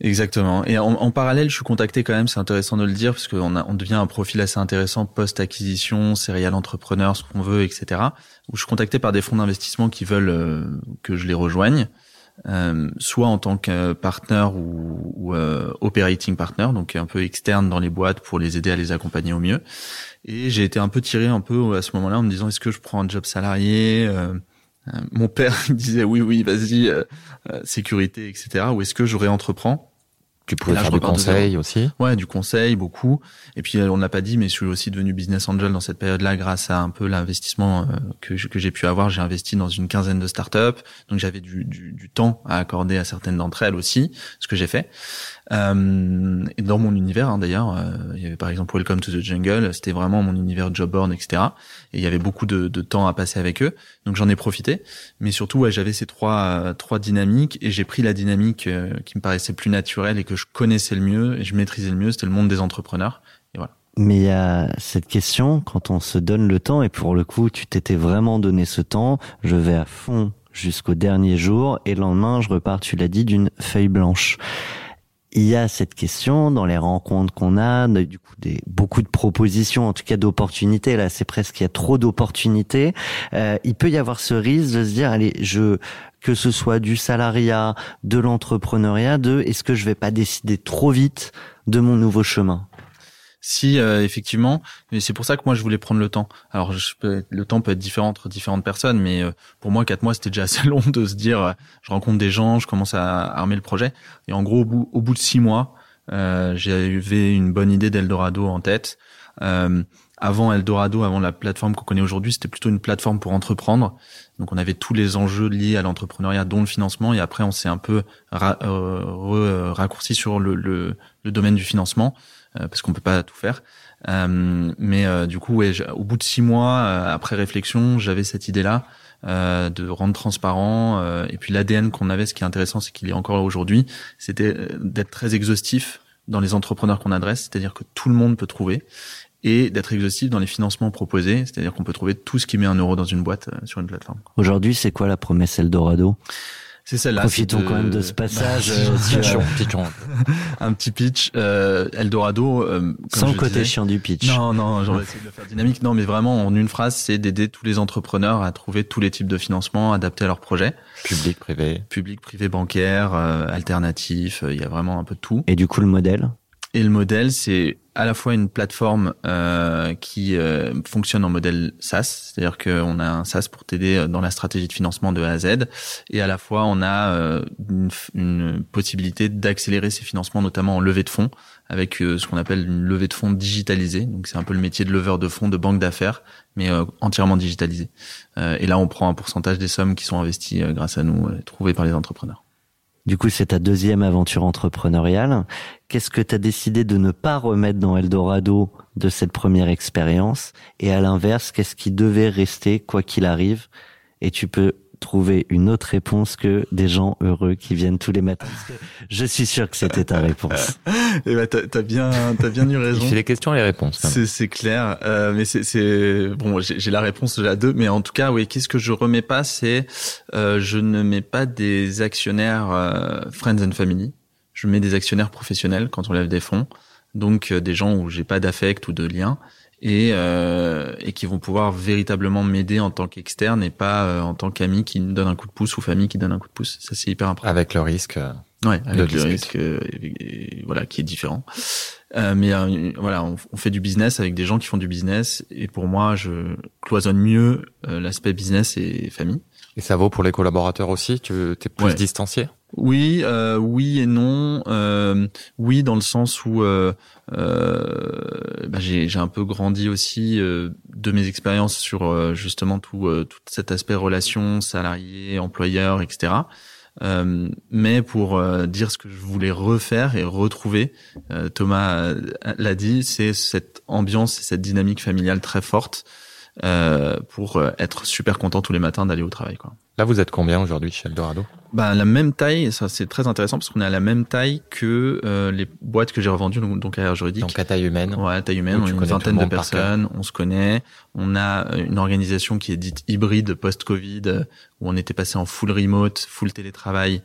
Exactement. Et en, en, parallèle, je suis contacté quand même, c'est intéressant de le dire, parce qu'on on devient un profil assez intéressant post-acquisition, serial entrepreneur, ce qu'on veut, etc. Où je suis contacté par des fonds d'investissement qui veulent euh, que je les rejoigne. Euh, soit en tant que partenaire ou, euh, operating partner, donc un peu externe dans les boîtes pour les aider à les accompagner au mieux. Et j'ai été un peu tiré un peu à ce moment-là en me disant est-ce que je prends un job salarié euh, Mon père disait oui oui vas-y sécurité etc. Ou est-ce que je réentreprends? Tu pouvais faire du conseil aussi? Ouais, du conseil, beaucoup. Et puis, on l'a pas dit, mais je suis aussi devenu business angel dans cette période-là grâce à un peu l'investissement euh, que, que j'ai pu avoir. J'ai investi dans une quinzaine de startups, donc j'avais du, du, du, temps à accorder à certaines d'entre elles aussi, ce que j'ai fait. Euh, et dans mon univers, hein, d'ailleurs, euh, il y avait par exemple Welcome to the Jungle, c'était vraiment mon univers job board, etc. Et il y avait beaucoup de, temps à passer avec eux, donc j'en ai profité. Mais surtout, j'avais ces trois trois dynamiques et j'ai pris la dynamique euh, qui me paraissait plus naturelle et que je connaissais le mieux et je maîtrisais le mieux, c'était le monde des entrepreneurs. Et voilà. Mais il y a cette question, quand on se donne le temps, et pour le coup, tu t'étais vraiment donné ce temps, je vais à fond jusqu'au dernier jour, et le lendemain, je repars, tu l'as dit, d'une feuille blanche il y a cette question dans les rencontres qu'on a, du coup des beaucoup de propositions, en tout cas d'opportunités. Là, c'est presque il y a trop d'opportunités. Euh, il peut y avoir ce risque de se dire, allez, je que ce soit du salariat, de l'entrepreneuriat, de est-ce que je vais pas décider trop vite de mon nouveau chemin? Si euh, effectivement, mais c'est pour ça que moi je voulais prendre le temps. Alors je le temps peut être différent entre différentes personnes, mais euh, pour moi quatre mois c'était déjà assez long de se dire euh, je rencontre des gens, je commence à armer le projet. Et en gros au bout, au bout de six mois, j'avais une bonne idée d'Eldorado en tête. avant Eldorado, avant la plateforme qu'on connaît aujourd'hui, c'était plutôt une plateforme pour entreprendre. Donc on avait tous les enjeux liés à l'entrepreneuriat, dont le financement, et après on s'est un peu euh, raccourci sur le, le, le, domaine du financement euh, parce qu'on peut pas tout faire. Euh, mais du coup, ouais, au bout de six mois, après réflexion, j'avais cette idée-là de rendre transparent. et puis l'ADN qu'on avait, ce qui est intéressant, c'est qu'il est encore aujourd'hui, c'était d'être très exhaustif dans les entrepreneurs qu'on adresse, c'est-à-dire que tout le monde peut trouver et d'être exhaustif dans les financements proposés, c'est-à-dire qu'on peut trouver tout ce qui met un euro dans une boîte euh, sur une plateforme. Aujourd'hui, c'est quoi la promesse Eldorado? C'est celle-là. Profitons quand même de ce passage. Bah, euh, un petit pitch. Euh, Eldorado. Euh, Sans le côté chiant du pitch. Non, non, j'aurais essayé de le faire dynamique. Non, mais vraiment, en une phrase, c'est d'aider tous les entrepreneurs à trouver tous les types de financement adaptés à leur projet. Public, privé. Public, privé, bancaire, alternatif. Il y a vraiment un peu de tout. Et du coup, le modèle? Et le modèle, c'est à la fois une plateforme euh, qui euh, fonctionne en modèle SaaS, c'est-à-dire qu'on a un SaaS pour t'aider dans la stratégie de financement de A à Z, et à la fois on a euh, une, possibilité d'accélérer ces financements, notamment en levée de fonds, avec euh, ce qu'on appelle une levée de fonds digitalisée. Donc c'est un peu le métier de leveur de fonds, de banque d'affaires, mais euh, entièrement digitalisé. et là, on prend un pourcentage des sommes qui sont investies grâce à nous, trouvées par les entrepreneurs. Du coup, c'est ta deuxième aventure entrepreneuriale. Qu'est-ce que tu as décidé de ne pas remettre dans Eldorado de cette première expérience? Et à l'inverse, qu'est-ce qui devait rester quoi qu'il arrive? Et tu peux trouver une autre réponse que des gens heureux qui viennent tous les matins. Je suis sûr que c'était ta réponse. Eh ben, t'as, bien, t'as bien eu raison. Fait les questions et les réponses. C'est, c'est clair, euh, mais c'est, c'est bon. J'ai, la réponse à deux, mais en tout cas, oui. Qu'est-ce que je remets pas, c'est euh, je ne mets pas des actionnaires euh, friends and family. Je mets des actionnaires professionnels quand on lève des fonds, donc euh, des gens où j'ai pas d'affect ou de lien et, euh, et qui vont pouvoir véritablement m'aider en tant qu'externe et pas euh, en tant qu'ami qui me donne un coup de pouce ou famille qui donne un coup de pouce. Ça c'est hyper important. Avec le risque. Euh, ouais, avec le risque, euh, voilà, qui est différent. Euh, mais voilà, on, on, fait du business avec des gens qui font du business et pour moi, je cloisonne mieux l'aspect business et famille. Et ça vaut pour les collaborateurs aussi? Tu es plus distancié? Oui, euh, oui et non. Euh, oui, dans le sens où euh, euh bah, j'ai un peu grandi aussi euh, de mes expériences sur justement tout, tout cet aspect relation, salarié, employeur, etc. mais pour dire ce que je voulais refaire et retrouver, Thomas l'a dit, c'est cette ambiance et cette dynamique familiale très forte pour être super content tous les matins d'aller au travail. Quoi. Là, vous êtes combien aujourd'hui chez Eldorado? Bah, la même taille, ça c'est très intéressant parce qu'on est à la même taille que euh, les boîtes que j'ai revendues, donc, donc à juridique. Donc à taille humaine. Ouais, taille humaine, on est une vingtaine de personnes, on se connaît. On a euh, une organisation qui est dite hybride post-Covid, où on était passé en full remote, full télétravail,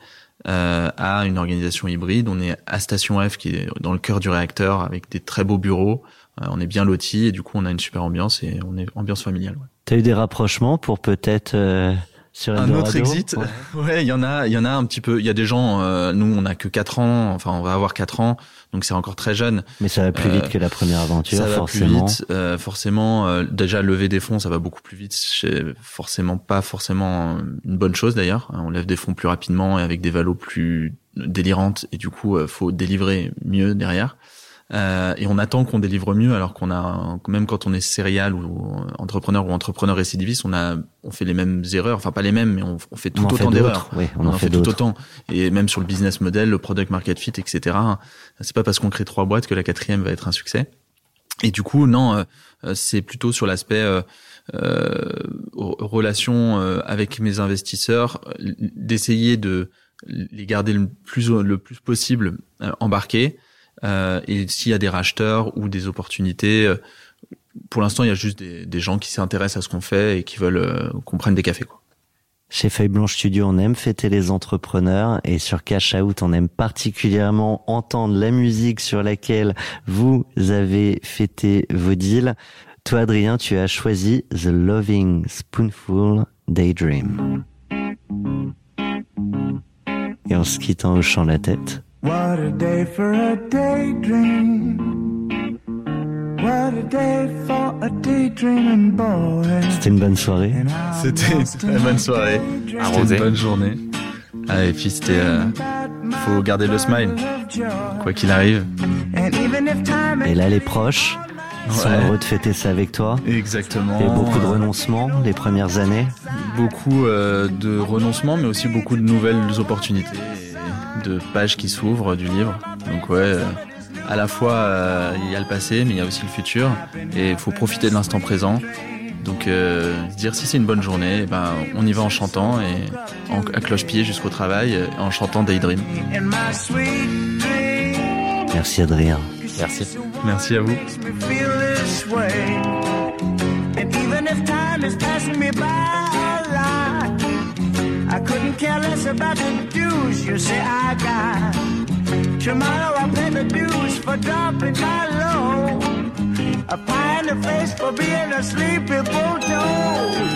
euh, à une organisation hybride. On est à Station F, qui est dans le cœur du réacteur, avec des très beaux bureaux. Euh, on est bien lotis et du coup on a une super ambiance et on est ambiance familiale. Ouais. T'as eu des rapprochements pour peut-être un autre exit. Ouais. Il y en a il y en a un petit peu. Il y a des gens euh, nous on a que 4 ans. Enfin on va avoir 4 ans. Donc c'est encore très jeune. Mais ça va plus vite euh, que la première aventure ça forcément va plus vite, euh, forcément. Déjà lever des fonds ça va beaucoup plus vite. C'est forcément pas forcément une bonne chose d'ailleurs. On lève des fonds plus rapidement et avec des valos plus délirantes. Et du coup faut délivrer mieux derrière euh, et on attend qu'on délivre mieux alors qu'on a même quand on est céréal ou entrepreneur ou entrepreneur récidiviste on a on fait les mêmes erreurs. Enfin pas les mêmes mais on, fait tout autant d'erreurs. oui, on, en, fait, tout autant. Et même sur le business model le product market fit etc c'est pas parce qu'on crée trois boîtes que la quatrième va être un succès. Et du coup non euh, c'est plutôt sur l'aspect euh, euh relation avec mes investisseurs d'essayer de les garder le plus le plus possible embarqués euh, et s'il y a des racheteurs ou des opportunités, euh, pour l'instant, il y a juste des, des gens qui s'intéressent à ce qu'on fait et qui veulent euh, qu'on prenne des cafés. Quoi. Chez Feuille Blanche Studio, on aime fêter les entrepreneurs et sur Cash Out, on aime particulièrement entendre la musique sur laquelle vous avez fêté vos deals. Toi, Adrien, tu as choisi The Loving Spoonful Daydream. Et en se quittant au chant la tête. What a day for a daydream. What a day for a daydreaming boy. C'était une bonne soirée. C'était une très bonne soirée. C'était une bonne journée. Ah, et puis c'était. Euh, faut garder le smile. Quoi qu'il arrive. Et là, les proches Ils sont Ouais. heureux de fêter ça avec toi. Exactement. Et beaucoup de renoncements les premières années. Beaucoup euh, de renoncements, mais aussi beaucoup de nouvelles opportunités et de pages qui s'ouvrent du livre. Donc ouais, euh, à la fois euh, il y a le passé, mais il y a aussi le futur, et il faut profiter de l'instant présent. Donc euh, dire si c'est une bonne journée, eh ben on y va en chantant et en, à cloche-pied jusqu'au travail, en chantant Daydream. Merci Adrien. Merci. Merci à vous. Care less about the dues you say I got. Tomorrow I pay the dues for dropping my low. A pie in the face for being a sleepy bulldog.